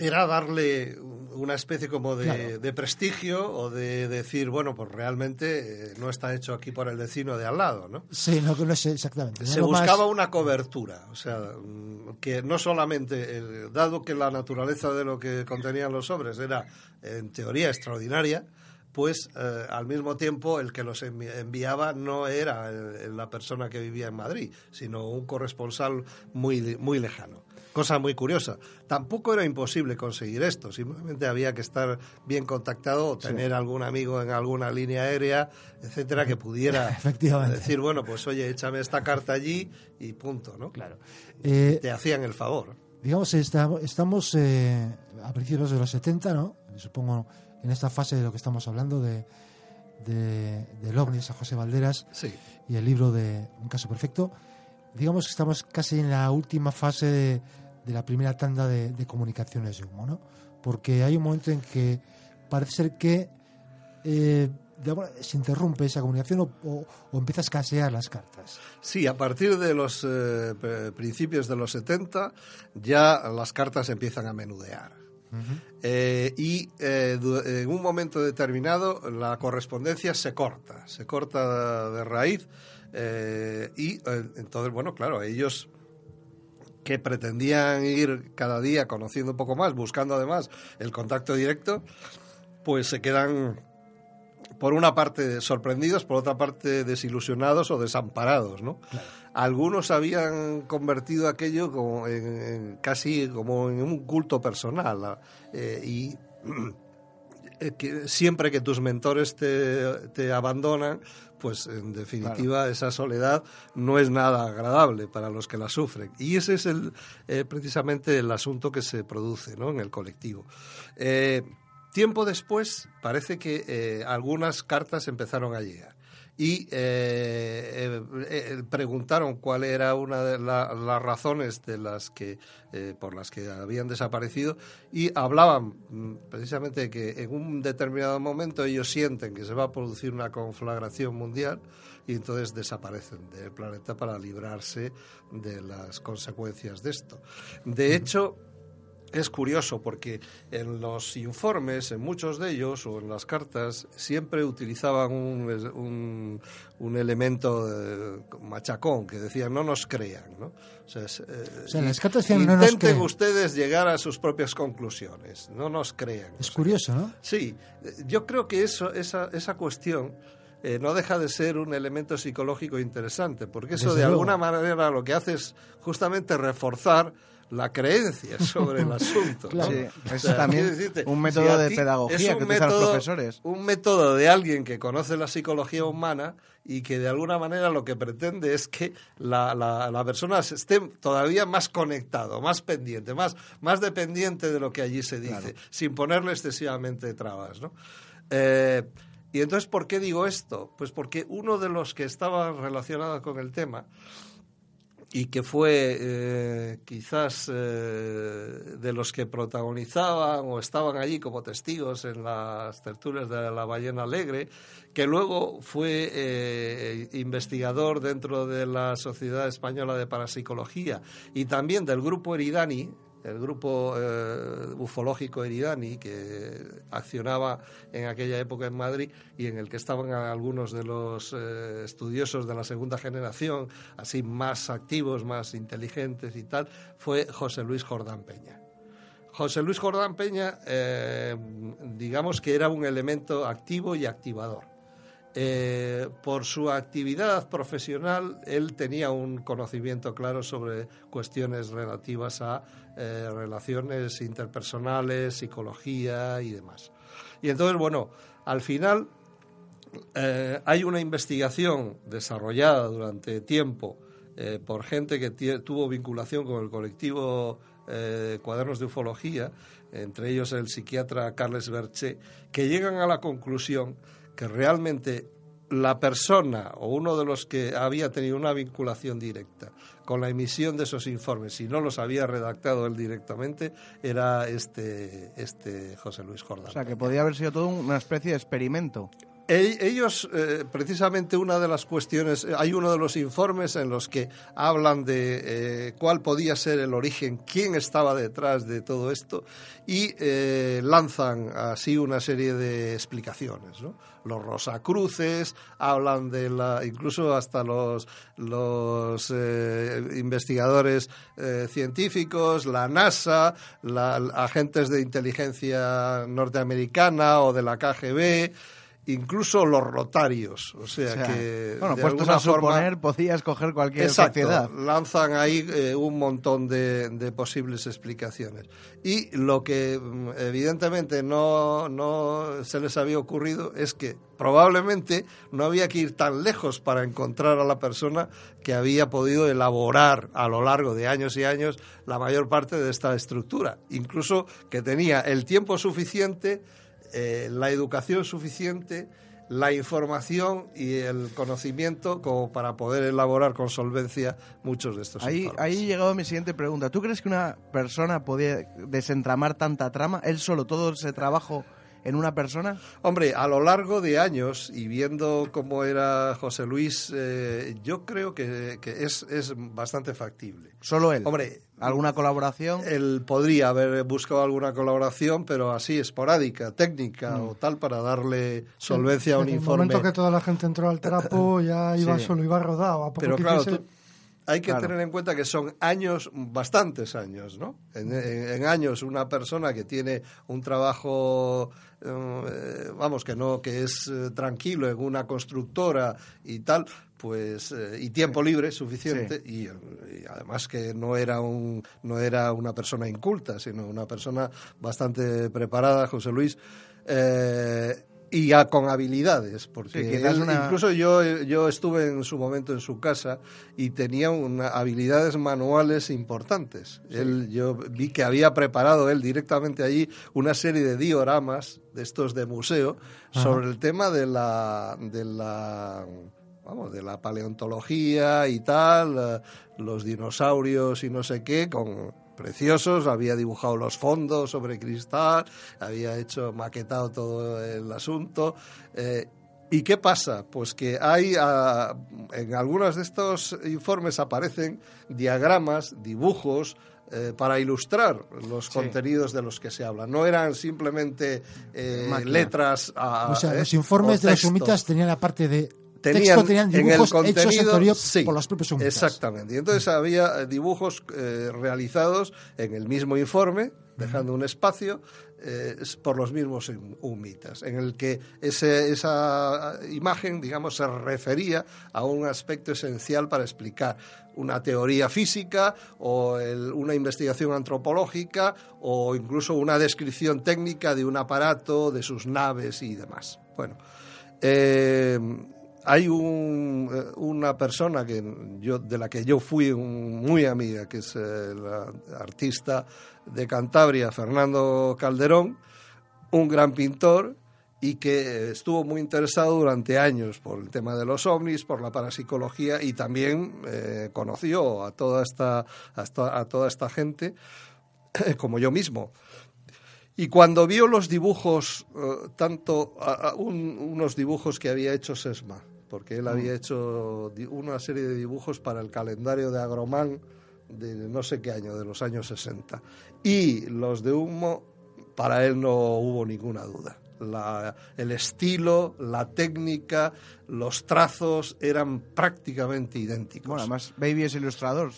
era darle una especie como de, Claro. de prestigio o de decir, bueno, pues realmente eh, no está hecho aquí por el vecino de al lado, ¿no? Sí, no, no sé exactamente. Se Algo más- buscaba una cobertura, o sea, mm, que no solamente, eh, dado que la naturaleza de lo que contenían los sobres era en teoría extraordinaria, pues eh, al mismo tiempo el que los envi- enviaba no era eh, la persona que vivía en Madrid, sino un corresponsal muy, muy lejano. Cosa muy curiosa. Tampoco era imposible conseguir esto, simplemente había que estar bien contactado o tener algún amigo en alguna línea aérea, etcétera, que pudiera Efectivamente. decir, bueno, pues oye, échame esta carta allí y punto, ¿no? Claro. Eh, Te hacían el favor. digamos, estamos eh, a principios de los 70, ¿no? Supongo en esta fase de lo que estamos hablando de, de, del OVNI, San José Valderas, Sí. y el libro de Un caso perfecto. Digamos que estamos casi en la última fase de, de la primera tanda de, de comunicaciones de humo, ¿no? Porque hay un momento en que parece ser que eh, se interrumpe esa comunicación o, o- o empieza a escasear las cartas. Sí, a partir de los eh, principios de los 70 ya las cartas empiezan a menudear. Eh, y eh, en un momento determinado la correspondencia se corta, se corta de raíz eh, y entonces, bueno, claro, ellos que pretendían ir cada día conociendo un poco más, buscando además el contacto directo, pues se quedan por una parte sorprendidos, por otra parte desilusionados o desamparados, ¿no? Algunos habían convertido aquello como en, en casi como en un culto personal. Eh, y que siempre que tus mentores te, te abandonan, pues en definitiva esa soledad no es nada agradable para los que la sufren. Y ese es el, eh, precisamente el asunto que se produce ¿no? en el colectivo. Eh, tiempo después parece que eh, algunas cartas empezaron a llegar y eh, eh, eh, preguntaron cuál era una de la- las razones de las que eh, por las que habían desaparecido y hablaban mm, precisamente de que en un determinado momento ellos sienten que se va a producir una conflagración mundial y entonces desaparecen del planeta para librarse de las consecuencias de esto. De hecho, es curioso porque en los informes, en muchos de ellos, o en las cartas, siempre utilizaban un, un- un elemento eh, machacón que decían no nos crean. ¿no? O sea, es, eh, O sea, en las cartas decían, "No nos intenten crean". ustedes llegar a sus propias conclusiones, no nos crean. Es O sea, curioso, ¿no? Sí, eh, yo creo que eso, esa, esa cuestión eh, no deja de ser un elemento psicológico interesante, porque eso Desde de luego. alguna manera lo que hace es justamente reforzar la creencia sobre el asunto. es también un método de pedagogía que utilizan los profesores. Un método de alguien que conoce la psicología humana y que de alguna manera lo que pretende es que la, la, persona esté todavía más conectado, más pendiente, más, más dependiente de lo que allí se dice, sin ponerle excesivamente trabas. ¿no? Eh, y entonces, ¿por qué digo esto? Pues porque uno de los que estaba relacionado con el tema y que fue eh, quizás eh, de los que protagonizaban o estaban allí como testigos en las tertulias de la ballena alegre, que luego fue eh, investigador dentro de la Sociedad Española de Parapsicología y también del grupo Eridani, el grupo eh, ufológico Eridani, que accionaba en aquella época en Madrid y en el que estaban algunos de los eh, estudiosos de la segunda generación, así más activos, más inteligentes y tal, fue José Luis Jordán Peña. José Luis Jordán Peña, eh, digamos que era un elemento activo y activador. por su actividad profesional, él tenía un conocimiento claro sobre cuestiones relativas a eh, relaciones interpersonales, psicología y demás. Y entonces, bueno, al final eh, hay una investigación desarrollada durante tiempo eh, por gente que tuvo vinculación con el colectivo Cuadernos de Ufología, entre ellos el psiquiatra Carles Berché, que llegan a la conclusión que realmente la persona o uno de los que había tenido una vinculación directa con la emisión de esos informes, si no los había redactado él directamente, era este, este José Luis Jordán. O sea, que podía haber sido todo una especie de experimento. Ellos, eh, precisamente una de las cuestiones, eh, hay uno de los informes en los que hablan de eh, cuál podía ser el origen, quién estaba detrás de todo esto, y lanzan así una serie de explicaciones. ¿no? Los Rosacruces, hablan de la, incluso hasta los, los investigadores científicos, la NASA, la, agentes de inteligencia norteamericana o de la KGB, incluso los rotarios. O sea, que. Bueno, de puestos a suponer, podía escoger cualquier exacto, Lanzan ahí eh, un montón de, de, posibles explicaciones. Y lo que mm, evidentemente no, no se les había ocurrido es que probablemente no había que ir tan lejos para encontrar a la persona que había podido elaborar a lo largo de años y años la mayor parte de esta estructura. Incluso que tenía el tiempo suficiente eh, la educación suficiente, la información y el conocimiento como para poder elaborar con solvencia muchos de estos ahí, informes. Ahí llegado mi siguiente pregunta. ¿Tú crees que una persona podía desentramar tanta trama? ¿Él solo todo ese trabajo en una persona? Hombre, a lo largo de años y viendo cómo era José Luis, eh, yo creo que, es, es, bastante factible. ¿Solo él? Hombre, ¿alguna colaboración? Él podría haber buscado alguna colaboración, pero así esporádica, técnica mm. o tal, para darle solvencia a un informe. En el momento que toda la gente entró al trapo, ya iba solo, iba rodado. ¿A pero claro, hay que tener en cuenta que son años, bastantes años, ¿no? En, años, una persona que tiene un trabajo, eh, vamos, que no, que es eh, tranquilo en una constructora y tal, pues eh, y tiempo libre suficiente y, además que no era un no era una persona inculta sino una persona bastante preparada José Luis y con habilidades, porque incluso yo, yo estuve en su momento en su casa y tenía una, habilidades manuales importantes. Él, yo vi que había preparado él directamente allí una serie de dioramas de estos de museo sobre el tema de la, de la vamos, de la paleontología y tal, eh, los dinosaurios y no sé qué, con preciosos, había dibujado los fondos sobre cristal, había hecho, maquetado todo el asunto. Eh, ¿Y qué pasa? Pues que hay, ah, en algunos de estos informes aparecen diagramas, dibujos, eh, para ilustrar los contenidos de los que se habla. No eran simplemente eh, letras. o sea, los informes de los sumitas tenían la parte de tenían, en el contenido por los propios Exactamente. Y entonces había dibujos realizados en el mismo informe, dejando un espacio eh, por los mismos humitas, en el que esa imagen, digamos, se refería a un aspecto esencial para explicar una teoría física o una investigación antropológica o incluso una descripción técnica de un aparato, de sus naves y demás. Bueno, eh, hay eh, una persona que de la que yo fui muy amiga, que es el artista de Cantabria, Fernando Calderón, un gran pintor y que estuvo muy interesado durante años por el tema de los ovnis, por la parapsicología y también eh, conoció a toda esta, a, toda esta gente, como yo mismo. Y cuando vio los dibujos, eh, tanto unos dibujos que había hecho Sesma, porque él había mm. hecho una serie de dibujos para el calendario de Agromán de no sé qué año, de los años 60. Y los de Humo, para él no hubo ninguna duda el estilo, la técnica, los trazos eran prácticamente idénticos. Bueno, además, Baby es ilustrador.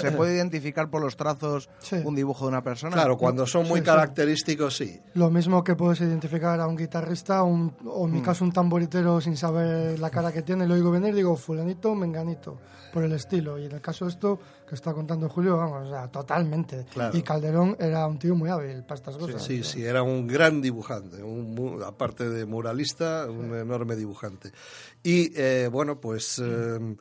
¿Se puede identificar por los trazos un dibujo de una persona? Claro, cuando son muy característicos, sí. Lo mismo que puedes identificar a un guitarrista o en mi mm. caso un tamboritero sin saber la cara que tiene, lo oigo venir digo, fulanito, menganito, por el estilo. Y en el caso de esto que está contando Julio, vamos, o sea, totalmente. Y Calderón era un tío muy hábil para estas cosas. Sí, sí, era un gran dibujante, un, aparte de muralista, un enorme dibujante. Y eh, bueno, pues eh,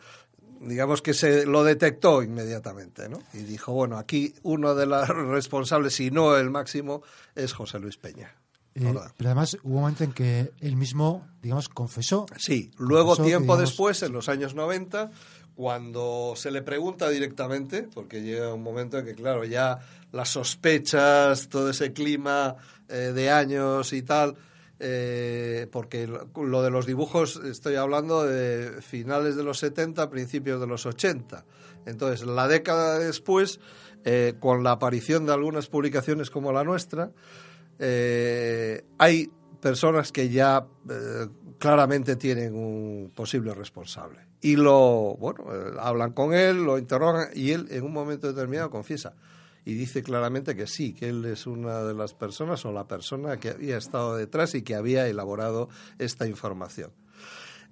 digamos que se lo detectó inmediatamente, ¿no? Y dijo, bueno, aquí uno de los responsables, si no el máximo, es José Luis Peña. Eh, pero además hubo un momento en que él mismo, digamos, confesó. Sí, luego tiempo después, en los años 90, cuando se le pregunta directamente, porque llega un momento en que, claro, ya las sospechas, todo ese clima eh, de años y tal, eh, porque lo de los dibujos estoy hablando de finales de los 70, principios de los 80. Entonces, la década después, eh, con la aparición de algunas publicaciones como la nuestra, hay personas que ya claramente tienen un posible responsable y lo, bueno, eh, hablan con él, lo interrogan y él en un momento determinado confiesa y dice claramente que sí, que él es una de las personas o la persona que había estado detrás y que había elaborado esta información.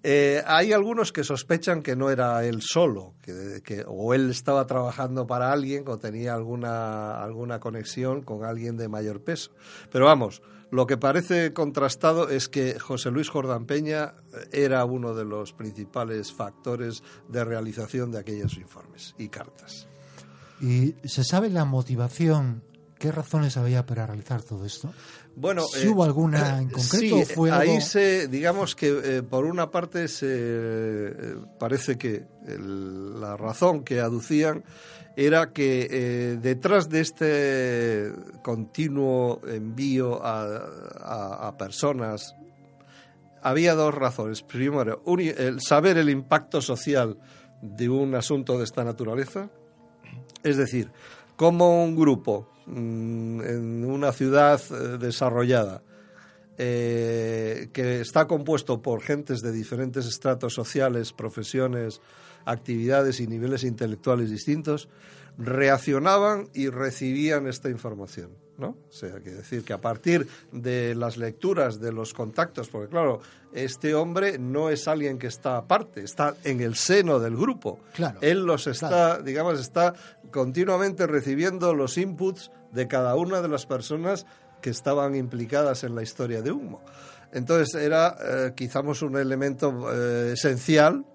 Eh, hay algunos que sospechan que no era él solo, que, o él estaba trabajando para alguien o tenía alguna, alguna conexión con alguien de mayor peso. Pero vamos, lo que parece contrastado es que José Luis Jordán Peña era uno de los principales factores de realización de aquellos informes y cartas. ¿Y se sabe la motivación? ¿Qué razones había para realizar todo esto? Bueno, ¿Si hubo alguna en concreto? Sí, fue ahí se, digamos que eh, por una parte se eh, parece que la razón que aducían era que eh, detrás de este continuo envío a, personas había dos razones. Primero, el saber el impacto social de un asunto de esta naturaleza, es decir, cómo un grupo mm, en una ciudad eh, desarrollada eh, que está compuesto por gentes de diferentes estratos sociales, profesiones, actividades y niveles intelectuales distintos, reaccionaban y recibían esta información. ¿No? O sea, que decir que a partir de las lecturas, de los contactos, porque claro, este hombre no es alguien que está aparte, está en el seno del grupo. Claro, Él los está, digamos, está continuamente recibiendo los inputs de cada una de las personas que estaban implicadas en la historia de Humo. Entonces era eh, quizás un elemento eh, esencial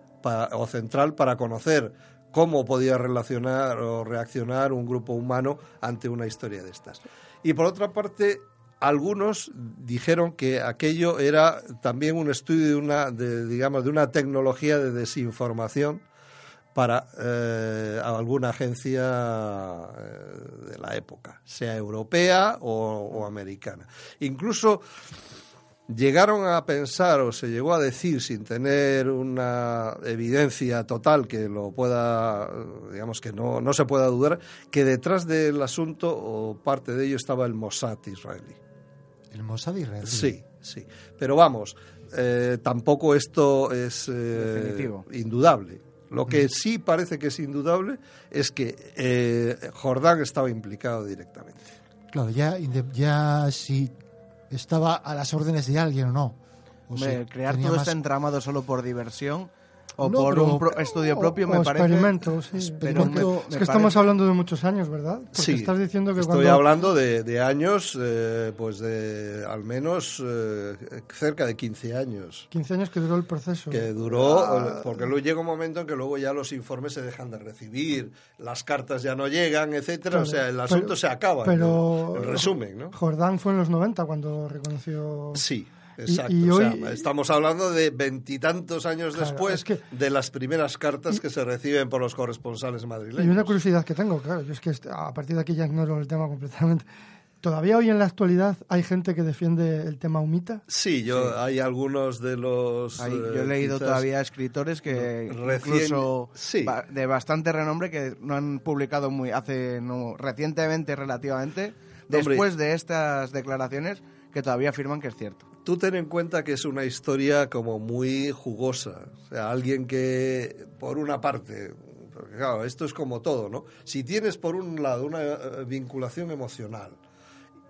o central para conocer cómo podía relacionar o reaccionar un grupo humano ante una historia de estas. Y por otra parte, algunos dijeron que aquello era también un estudio de una, digamos, de una tecnología de desinformación para eh, alguna agencia eh, de la época, sea europea o americana. Incluso llegaron a pensar o se llegó a decir sin tener una evidencia total que lo pueda, digamos que no, no se pueda dudar, que detrás del asunto o parte de ello estaba el Mossad israelí. ¿El Mossad israelí? Sí, sí. Pero vamos, eh, tampoco esto es indudable. Lo que sí parece que es indudable es que Jordán estaba implicado directamente. Claro, ya, ya si estaba a las órdenes de alguien o no. crear todo este entramado solo por diversión o por un estudio propio me parece experimento, sí. es que estamos hablando de muchos años verdad Porque sí estás diciendo que estoy hablando de, años eh, pues de al menos eh, cerca de 15 años 15 años que duró el proceso que duró ah. porque luego llega un momento en que luego ya los informes se dejan de recibir las cartas ya no llegan etcétera o sea el asunto se acaba pero en resumen ¿no? Jordán fue en los 90 cuando reconoció sí Exacto. estamos hablando de veintitantos años después de las primeras cartas que se reciben por los corresponsales madrileños. Y una curiosidad que tengo, claro, yo es que a partir de aquí ya ignoro el tema completamente. ¿Todavía hoy en la actualidad hay gente que defiende el tema humita? Sí, yo hay algunos de los. yo he leído todavía escritores que incluso de bastante renombre que no han publicado muy hace no recientemente relativamente después de estas declaraciones que todavía afirman que es cierto tú ten en cuenta que es una historia como muy jugosa. O sea, alguien que, por una parte, porque claro, esto es como todo, ¿no? Si tienes por un lado una eh, vinculación emocional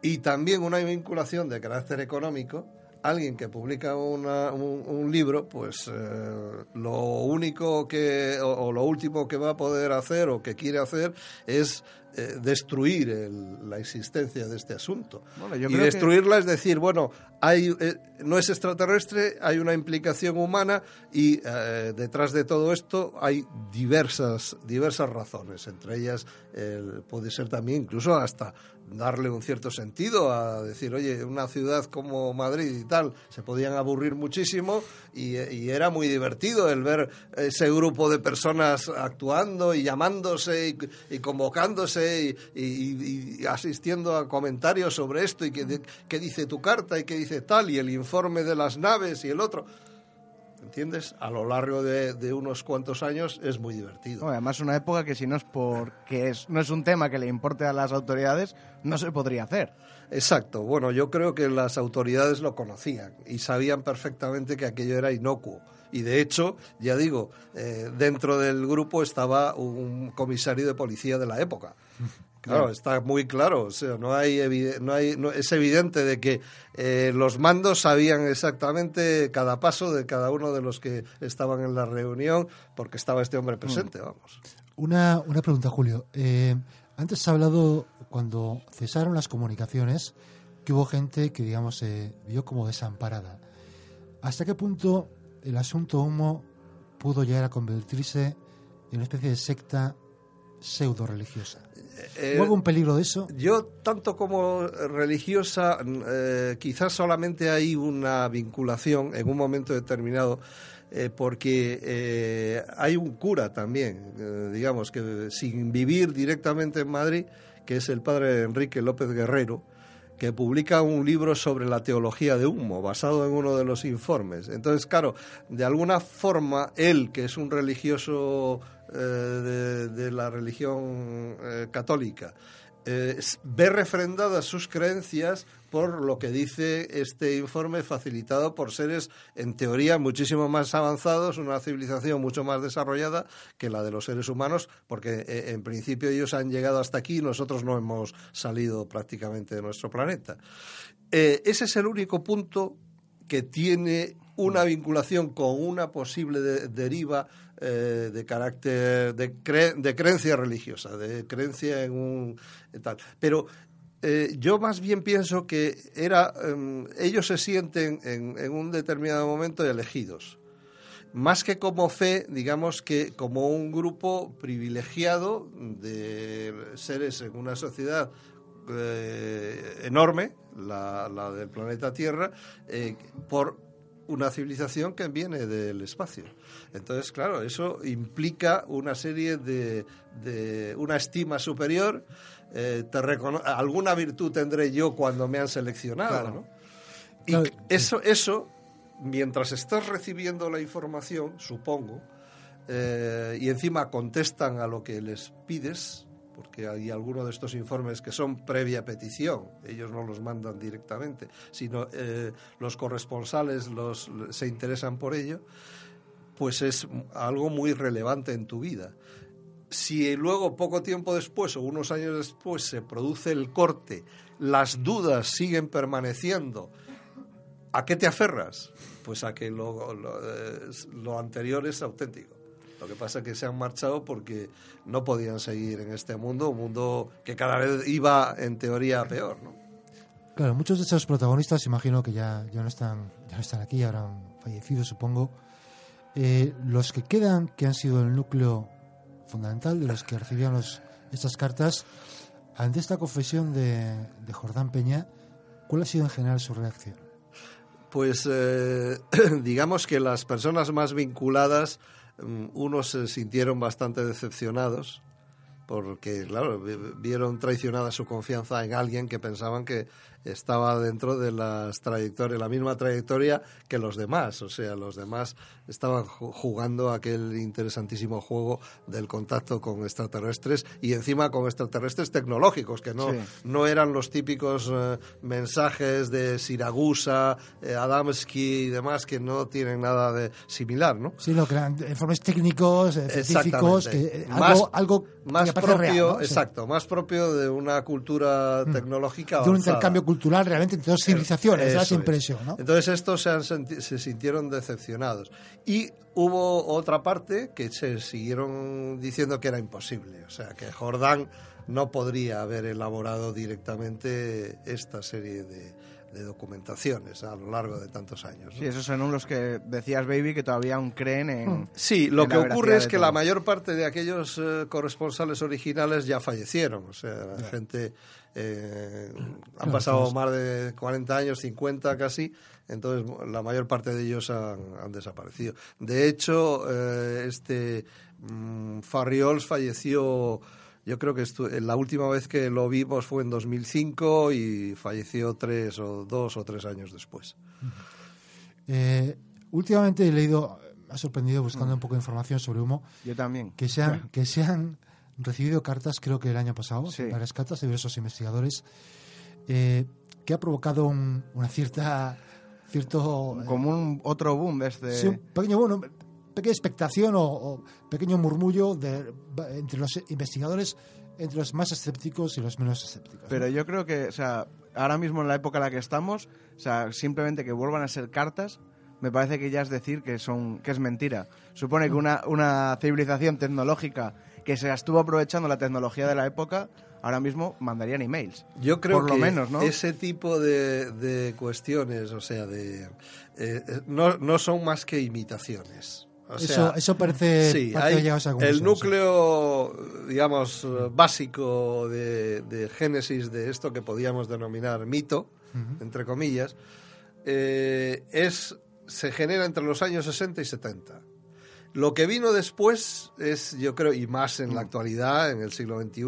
y también una vinculación de carácter económico, alguien que publica un, libro, pues eh, lo único que, o, lo último que va a poder hacer o que quiere hacer es eh, destruir la existencia de este asunto. y destruirla es decir, bueno, hay, eh, no es extraterrestre, hay una implicación humana y detrás de todo esto hay diversas, diversas razones. Entre ellas puede ser también incluso hasta darle un cierto sentido a decir, oye, una ciudad como Madrid y tal, se podían aburrir muchísimo y, era muy divertido el ver ese grupo de personas actuando y llamándose y, convocándose y, asistiendo a comentarios sobre esto y qué dice tu carta y qué dice tal y el informe de las naves y el otro. ¿Entiendes? A lo largo de, unos cuantos años es muy divertido. además, una época que si no es porque es, no es un tema que le importe a las autoridades, no se podría hacer. Exacto. Bueno, yo creo que las autoridades lo conocían y sabían perfectamente que aquello era inocuo. Y de hecho, ya digo, eh, dentro del grupo estaba un comisario de policía de la época. Claro, está muy claro. O sea, no hay, no hay es evidente de que eh, los mandos sabían exactamente cada paso de cada uno de los que estaban en la reunión, porque estaba este hombre presente, mm. vamos. Una, una pregunta, Julio. Eh, antes se ha hablado, cuando cesaron las comunicaciones, que hubo gente que, digamos, se vio como desamparada. ¿Hasta qué punto el asunto humo pudo llegar a convertirse en una especie de secta pseudo religiosa? Eh, ¿Hubo algún peligro de eso? Yo, tanto como religiosa, eh, quizás solamente hay una vinculación en un momento determinado, eh, porque hay un cura también, digamos, que sin vivir directamente en Madrid, que es el padre Enrique López Guerrero, que publica un libro sobre la teología de humo, basado en uno de los informes. Entonces, claro, de alguna forma, él, que es un religioso eh, de, la religión eh, católica, eh, ve refrendadas sus creencias por lo que dice este informe facilitado por seres en teoría muchísimo más avanzados, una civilización mucho más desarrollada que la de los seres humanos, porque en principio ellos han llegado hasta aquí y nosotros no hemos salido prácticamente de nuestro planeta. ese es el único punto que tiene una vinculación con una posible deriva eh, de carácter, de, de, creencia religiosa, de creencia en un tal. Pero eh, yo más bien pienso que era, em, ellos se sienten en, en, un determinado momento elegidos. Más que como fe, digamos que como un grupo privilegiado de seres en una sociedad eh, enorme, la, la, del planeta Tierra, por una civilización que viene del espacio. Entonces, claro, eso implica una serie de, de una estima superior. Eh, te alguna virtud tendré yo cuando me han seleccionado, ¿no? Y eso, eso, mientras estás recibiendo la información, supongo, eh, y encima contestan a lo que les pides, porque hay algunos de estos informes que son previa petición, ellos no los mandan directamente, sino eh, los corresponsales los, se interesan por ello, pues es algo muy relevante en tu vida. Si luego, poco tiempo después o unos años después, se produce el corte, las dudas siguen permaneciendo, ¿a qué te aferras? Pues a que lo, lo anterior es auténtico. Lo que pasa es que se han marchado porque no podían seguir en este mundo, un mundo que cada vez iba en teoría peor, ¿no? Claro, muchos de esos protagonistas, imagino que ya, ya, no, están, ya no están aquí, habrán fallecido, supongo. Eh, los que quedan, que han sido el núcleo fundamental de los que recibían los, estas cartas, ante esta confesión de, de Jordán Peña, ¿cuál ha sido en general su reacción? Pues eh, digamos que las personas más vinculadas unos se sintieron bastante decepcionados porque, claro, vieron traicionada su confianza en alguien que pensaban que estaba dentro de las trayectorias, la misma trayectoria que los demás. O sea, los demás estaban jugando aquel interesantísimo juego del contacto con extraterrestres y encima con extraterrestres tecnológicos, que no, no eran los típicos eh, mensajes de Siragusa, eh, Adamski y demás que no tienen nada de similar, ¿no? Sí, lo que eran informes técnicos, eh, científicos, que, algo, algo más propio, exacto, más propio de una cultura mm. tecnológica. De un intercambio cultural realmente entre dos civilizaciones, esa impresión, ¿no? Entonces estos se, se sintieron decepcionados. Y hubo otra parte que se siguieron diciendo que era imposible, o sea, que Jordán no podría haber elaborado directamente esta serie de, de documentaciones a lo largo de tantos años. Sí, esos son los que decías, Baby, que todavía aún creen en... Hmm. Sí, lo que ocurre es que la mayor parte de aquellos eh, corresponsales originales ya fallecieron, o sea, la gente... Eh, han pasado más de 40 años, 50 casi, entonces la mayor parte de ellos han, desaparecido. De hecho, eh, este mm, Farriols falleció yo creo que la última vez que lo vimos fue en 2005 y falleció tres o dos o tres años después. Eh, últimamente he leído, me ha sorprendido buscando un poco de información sobre humo. Yo también. Que se han, que se han recibido cartas, creo que el año pasado, varias cartas de diversos investigadores, eh, que ha provocado una cierta cierto como un otro boom de este sí, un pequeño boom pequeña expectación o, pequeño murmullo de, entre los investigadores, entre los más escépticos y los menos escépticos. Pero yo creo que, o sea, ahora mismo en la época en la que estamos, o sea, simplemente que vuelvan a ser cartas, me parece que ya es decir que son que es mentira. Supone que una, una civilización tecnológica que se estuvo aprovechando la tecnología de la época, ahora mismo mandarían emails. Yo creo Por lo que menos, ¿no? ese tipo de, de cuestiones, o sea, de eh, eh, no, no son más que imitaciones eso, eso parece, sí, el núcleo, digamos, básico de, génesis de esto que podíamos denominar mito, entre comillas, eh, es se genera entre los años 60 y 70. Lo que vino después es, yo creo, y más en la mm. actualidad, en el siglo XXI,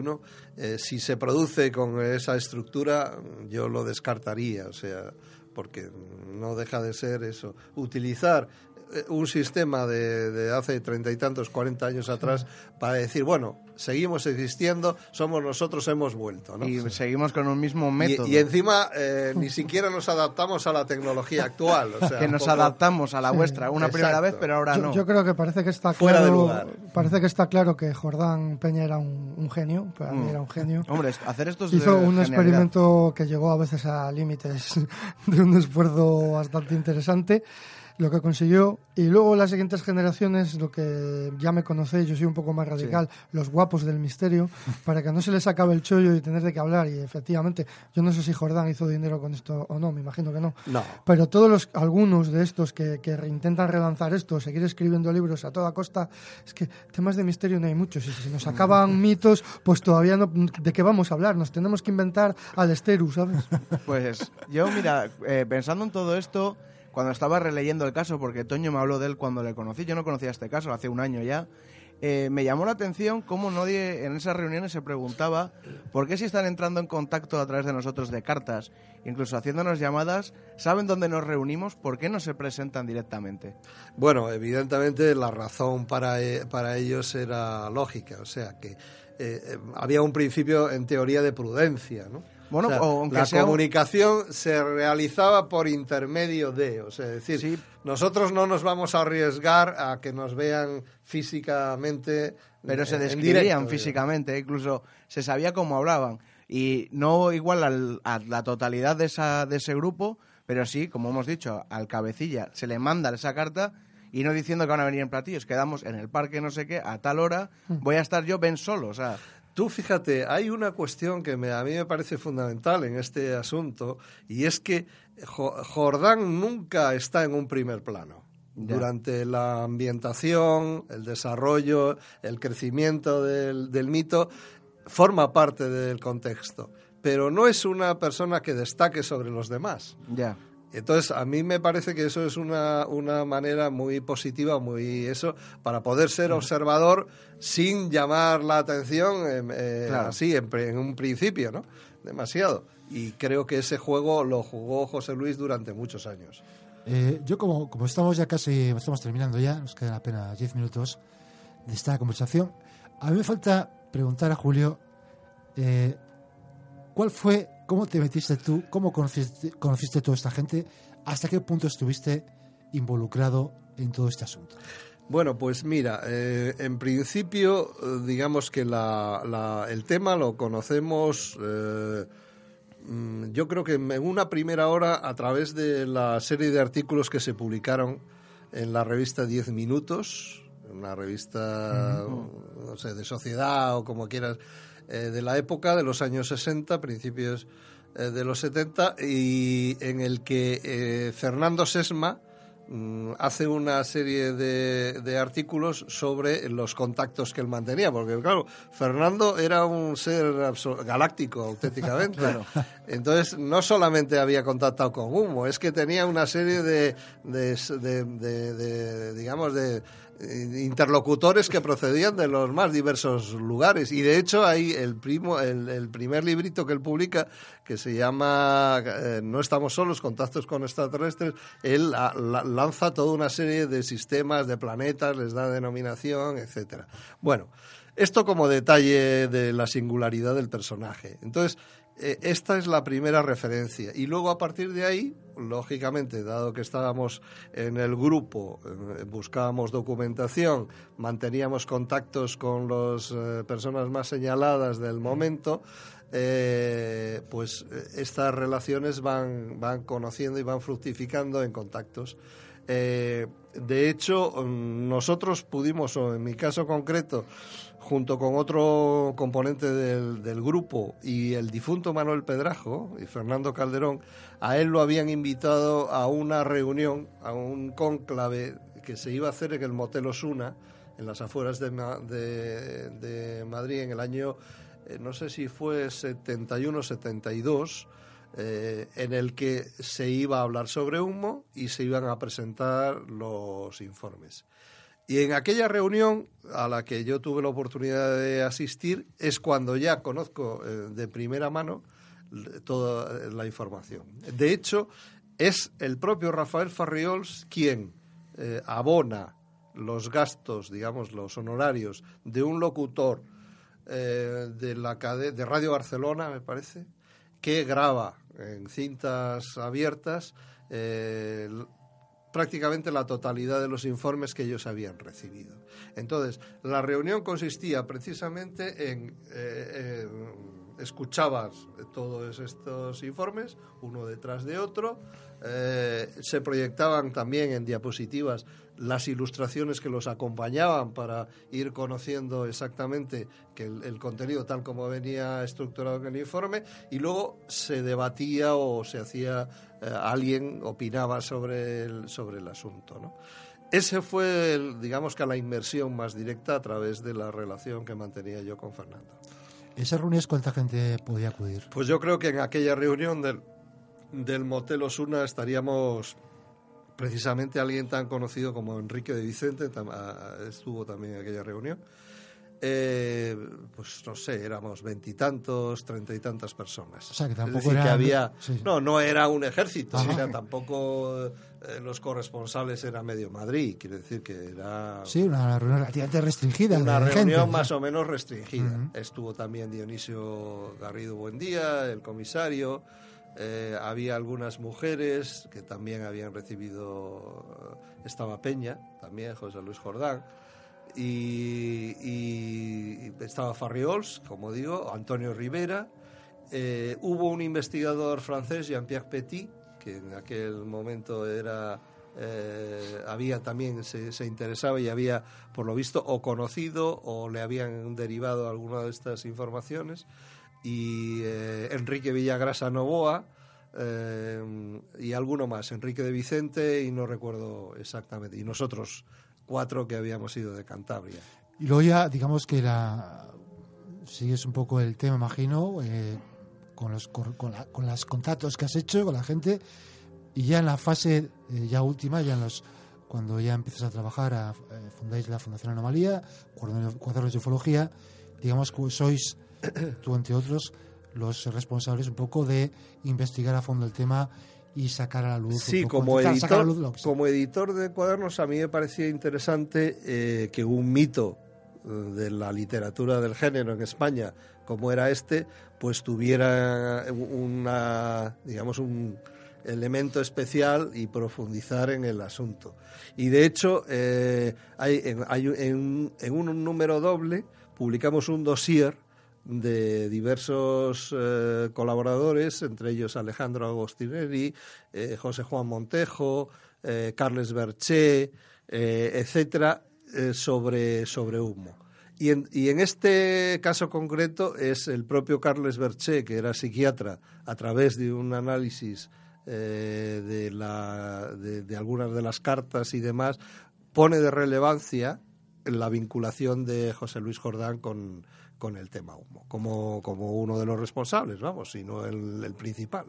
eh, si se produce con esa estructura, yo lo descartaría, o sea, porque no deja de ser eso, utilizar un sistema de, de hace treinta y tantos, cuarenta años atrás, para decir, bueno, seguimos existiendo, somos nosotros, hemos vuelto. ¿no? Y seguimos con un mismo método. Y, encima eh, ni siquiera nos adaptamos a la tecnología actual. O sea, que nos adaptamos a la vuestra una primera vez, pero ahora no. Yo creo que parece que está claro, parece que está claro que Jordán Peña era un, genio, para mí mm. era un genio. Hombre, hacer esto Hizo un experimento que llegó a veces a límites de un esfuerzo bastante interesante lo que consiguió. Y luego las siguientes generaciones, lo que ya me conocéis, yo soy un poco más radical, los guapos del misterio, para que no se les acabe el chollo y tener de qué hablar. Y efectivamente, yo no sé si Jordán hizo dinero con esto o no, me imagino que no. No. Pero todos los, algunos de estos que, que intentan relanzar esto, seguir escribiendo libros a toda costa, es que temas de misterio no hay muchos. Y si nos acaban mitos, pues todavía no, ¿de qué vamos a hablar? Nos tenemos que inventar al Esteru, ¿sabes? Pues yo, mira, eh, pensando en todo esto cuando estaba releyendo el caso, porque Toño me habló de él cuando le conocí, yo no conocía este caso, hace un año ya, eh, me llamó la atención cómo nadie en esas reuniones se preguntaba por qué si están entrando en contacto a través de nosotros de cartas, incluso haciéndonos llamadas, saben dónde nos reunimos, por qué no se presentan directamente. Bueno, evidentemente la razón para, eh, para ellos era lógica, o sea que eh, había un principio en teoría de prudencia, ¿no? Bueno, la comunicación se realizaba por intermedio de, o sea, es decir, nosotros no nos vamos a arriesgar a que nos vean físicamente. Pero se describían físicamente, incluso se sabía cómo hablaban. Y no igual a la totalidad de, esa, de ese grupo, pero sí, como hemos dicho, al cabecilla se le manda esa carta y no diciendo que van a venir en platillos, quedamos en el parque no sé qué, a tal hora, mm. voy a estar yo ven solo, o sea, Tú fíjate, hay una cuestión que a mí me parece fundamental en este asunto y es que Jordán nunca está en un primer plano. Durante la ambientación, el desarrollo, el crecimiento del, del mito, forma parte del contexto, pero no es una persona que destaque sobre los demás. Ya. Entonces, a mí me parece que eso es una, una manera muy positiva, muy eso, para poder ser observador sin llamar la atención em, eh, así en, un principio, ¿no? Demasiado. Y creo que ese juego lo jugó José Luis durante muchos años. Eh, yo, como, como estamos ya casi, estamos terminando ya, nos quedan apenas 10 minutos de esta conversación, a mí me falta preguntar a Julio, eh, ¿cuál fue ¿Cómo te metiste tú? ¿Cómo conociste, conociste toda esta gente? ¿Hasta qué punto estuviste involucrado en todo este asunto? Bueno, pues mira, eh, en principio, eh, digamos que el tema lo conocemos, eh, mm, yo creo que en una primera hora a través de la serie de artículos que se publicaron en la revista Diez Minutos, una revista, no sé, de sociedad o como quieras eh, de la época, de los años 60, principios eh, de los 70, y en el que eh, Fernando Sesma mm, hace una serie de, artículos sobre los contactos que él mantenía, porque claro, Fernando era un ser galáctico auténticamente. Entonces, no solamente había contactado con Humo, es que tenía una serie de, de digamos, de interlocutores que procedían de los más diversos lugares. Y de hecho hay el, primo, el, primer librito que él publica, que se llama eh, No estamos solos, contactos con extraterrestres, él lanza toda una serie de sistemas, de planetas, les da denominación, etcétera. Bueno, esto como detalle de la singularidad del personaje. Entonces, eh, esta es la primera referencia. Y luego a partir de ahí, lógicamente, dado que estábamos en el grupo, eh, buscábamos documentación, manteníamos contactos con las eh, personas más señaladas del momento, pues estas relaciones van, van conociendo y van fructificando en contactos. De hecho, mm, nosotros pudimos, o en mi caso concreto, junto con otro componente del, grupo y el difunto Manuel Pedrajo y Fernando Calderón, a él lo habían invitado a una reunión, a un cónclave que se iba a hacer en el Motel Osuna, en las afueras de, de, Madrid, en el año, eh, no sé si fue 71-72, eh, en el que se iba a hablar sobre humo y se iban a presentar los informes. Y en aquella reunión a la que yo tuve la oportunidad de asistir es cuando ya conozco eh, de primera mano toda la información. De hecho, es el propio Rafael Farriols quien eh, abona los gastos, digamos, los honorarios de un locutor eh, de, la de Radio Barcelona, me parece, que graba en cintas abiertas prácticamente la totalidad de los informes que ellos habían recibido. Entonces, la reunión consistía precisamente en... Eh, escuchabas todos estos informes, uno detrás de otro, eh, se proyectaban también en diapositivas las ilustraciones que los acompañaban para ir conociendo exactamente que el, contenido tal como venía estructurado en el informe y luego se debatía o se hacía eh, alguien opinaba sobre el, sobre el asunto, ¿no? Ese fue, digamos que la inmersión más directa a través de la relación que mantenía yo con Fernando. ¿Esas reuniones cuánta gente podía acudir? Pues yo creo que en aquella reunión del, del Motel Osuna estaríamos precisamente alguien tan conocido como Enrique de Vicente estuvo también en aquella reunión. Eh, pues no sé, éramos veintitantos, treinta y tantas personas. O sea, que tampoco era... había... No, no era un ejército, tampoco eh, los corresponsales era medio Madrid, quiere decir que era... Sí, una reunión relativamente restringida. Una reunión más o menos restringida. Estuvo también Dionisio Garrido Buendía, el comisario, eh, había algunas mujeres que también habían recibido, estaba Peña, también José Luis Jordán, y, estaba Farriols, como digo, Antonio Rivera. Eh, hubo un investigador francés, Jean-Pierre Petit, que en aquel momento era eh, había también se, se, interesaba y había por lo visto o conocido o le habían derivado alguna de estas informaciones y eh, Enrique Villagrasa Novoa y alguno más Enrique de Vicente y no recuerdo exactamente y nosotros cuatro que habíamos ido de Cantabria. Y luego ya, digamos que la sigues un poco el tema, imagino, eh, con los con, con, los contactos que has hecho con la gente y ya en la fase eh, ya última, ya en los cuando ya empiezas a trabajar, a, eh, fundáis la Fundación Anomalía, cuadernos de ufología, digamos que sois, tú entre otros, los responsables un poco de investigar a fondo el tema y sacar a la luz. Sí, como, editor, como editor de cuadernos a mí me parecía interesante eh, que un mito eh, de la literatura del género en España como era este, pues tuviera una, digamos, un elemento especial y profundizar en el asunto. Y de hecho, eh, hay, hay en, en, un número doble publicamos un dossier de diversos eh, colaboradores, entre ellos Alejandro Agostinelli, eh, José Juan Montejo, eh, Carles Berché, etcétera, sobre, sobre humo. Y en, y en, este caso concreto es el propio Carles Berché, que era psiquiatra, a través de un análisis de, la, de, algunas de las cartas y demás, pone de relevancia la vinculación de José Luis Jordán con, con el tema humo, como, como uno de los responsables, vamos, sino el, el principal.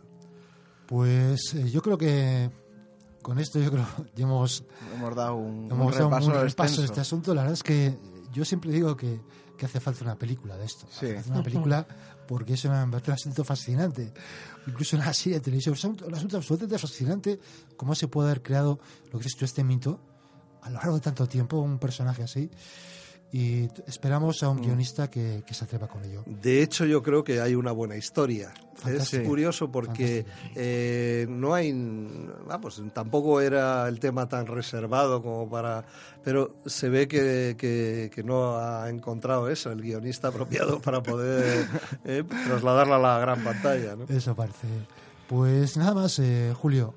Pues eh, yo creo que con esto yo creo que hemos, hemos dado un, hemos repaso, de este asunto. La verdad es que yo siempre digo que, que hace falta una película de esto. Sí. Hace una película porque es una, un asunto fascinante. Incluso una serie de televisión. Es un, asunto absolutamente fascinante cómo se puede haber creado lo que es este mito a lo largo de tanto tiempo, un personaje así y esperamos a un mm. guionista que, se atreva con ello. De hecho, yo creo que hay una buena historia. Es curioso porque eh, no hay, vamos, tampoco era el tema tan reservado como para, pero se ve que, que, no ha encontrado eso, el guionista apropiado para poder eh, trasladarla a la gran pantalla. ¿no? Eso parece. Pues nada más, eh, Julio,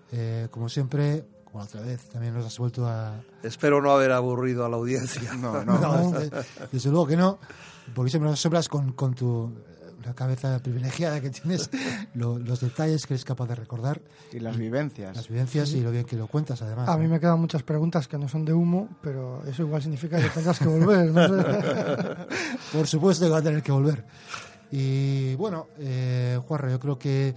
como siempre, otra vez también nos has vuelto a... Espero no haber aburrido a la audiencia. No, no. desde luego que no, porque siempre nos sobras con, con tu la cabeza privilegiada que tienes, los detalles que eres capaz de recordar. Y las vivencias. Las vivencias y lo bien que lo cuentas, además. A mí me quedan muchas preguntas que no son de humo, pero eso igual significa que tendrás que volver. Por supuesto que va a tener que volver. Y bueno, eh, yo creo que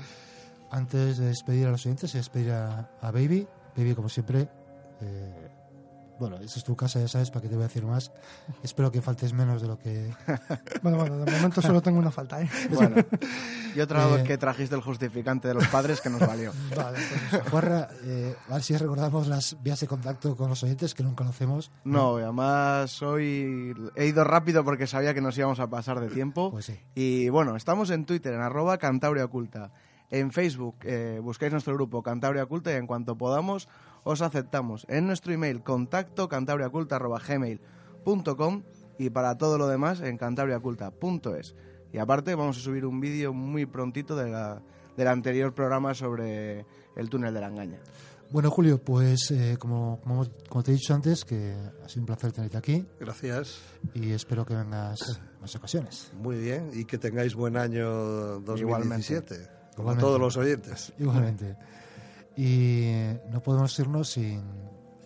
antes de despedir a los oyentes, se despedir a Baby. Baby, como siempre, eh, bueno, esa es tu casa, ya sabes, para qué te voy a decir más. Espero que faltes menos de lo que... bueno, bueno, de momento solo tengo una falta, ¿eh? Bueno, y otra vez eh, que trajiste el justificante de los padres que nos valió. vale, pues Juarra, eh, a ver si recordamos las vías de contacto con los oyentes que no conocemos. No, además hoy he ido rápido porque sabía que nos íbamos a pasar de tiempo. Pues sí. Y bueno, estamos en Twitter, en arroba Cantauria Oculta. En Facebook eh, buscáis nuestro grupo Cantabria Oculta y en cuanto podamos os aceptamos. En nuestro email contacto cantabriaculta.gmail.com y para todo lo demás en cantabriaculta.es. Y aparte vamos a subir un vídeo muy prontito de la, del anterior programa sobre el túnel de la engaña. Bueno, Julio, pues eh, como, como, te he dicho antes, que ha sido un placer tenerte aquí. Gracias. Y espero que vengas más ocasiones. Muy bien, y que tengáis buen año 2017. Igualmente. Como a todos los oyentes. Igualmente. Y no podemos irnos sin,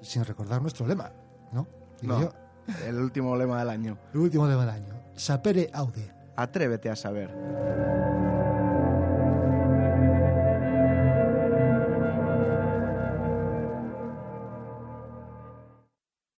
sin recordar nuestro lema, ¿no? no El último lema del año. El último lema del año. Sapere aude. Atrévete a saber.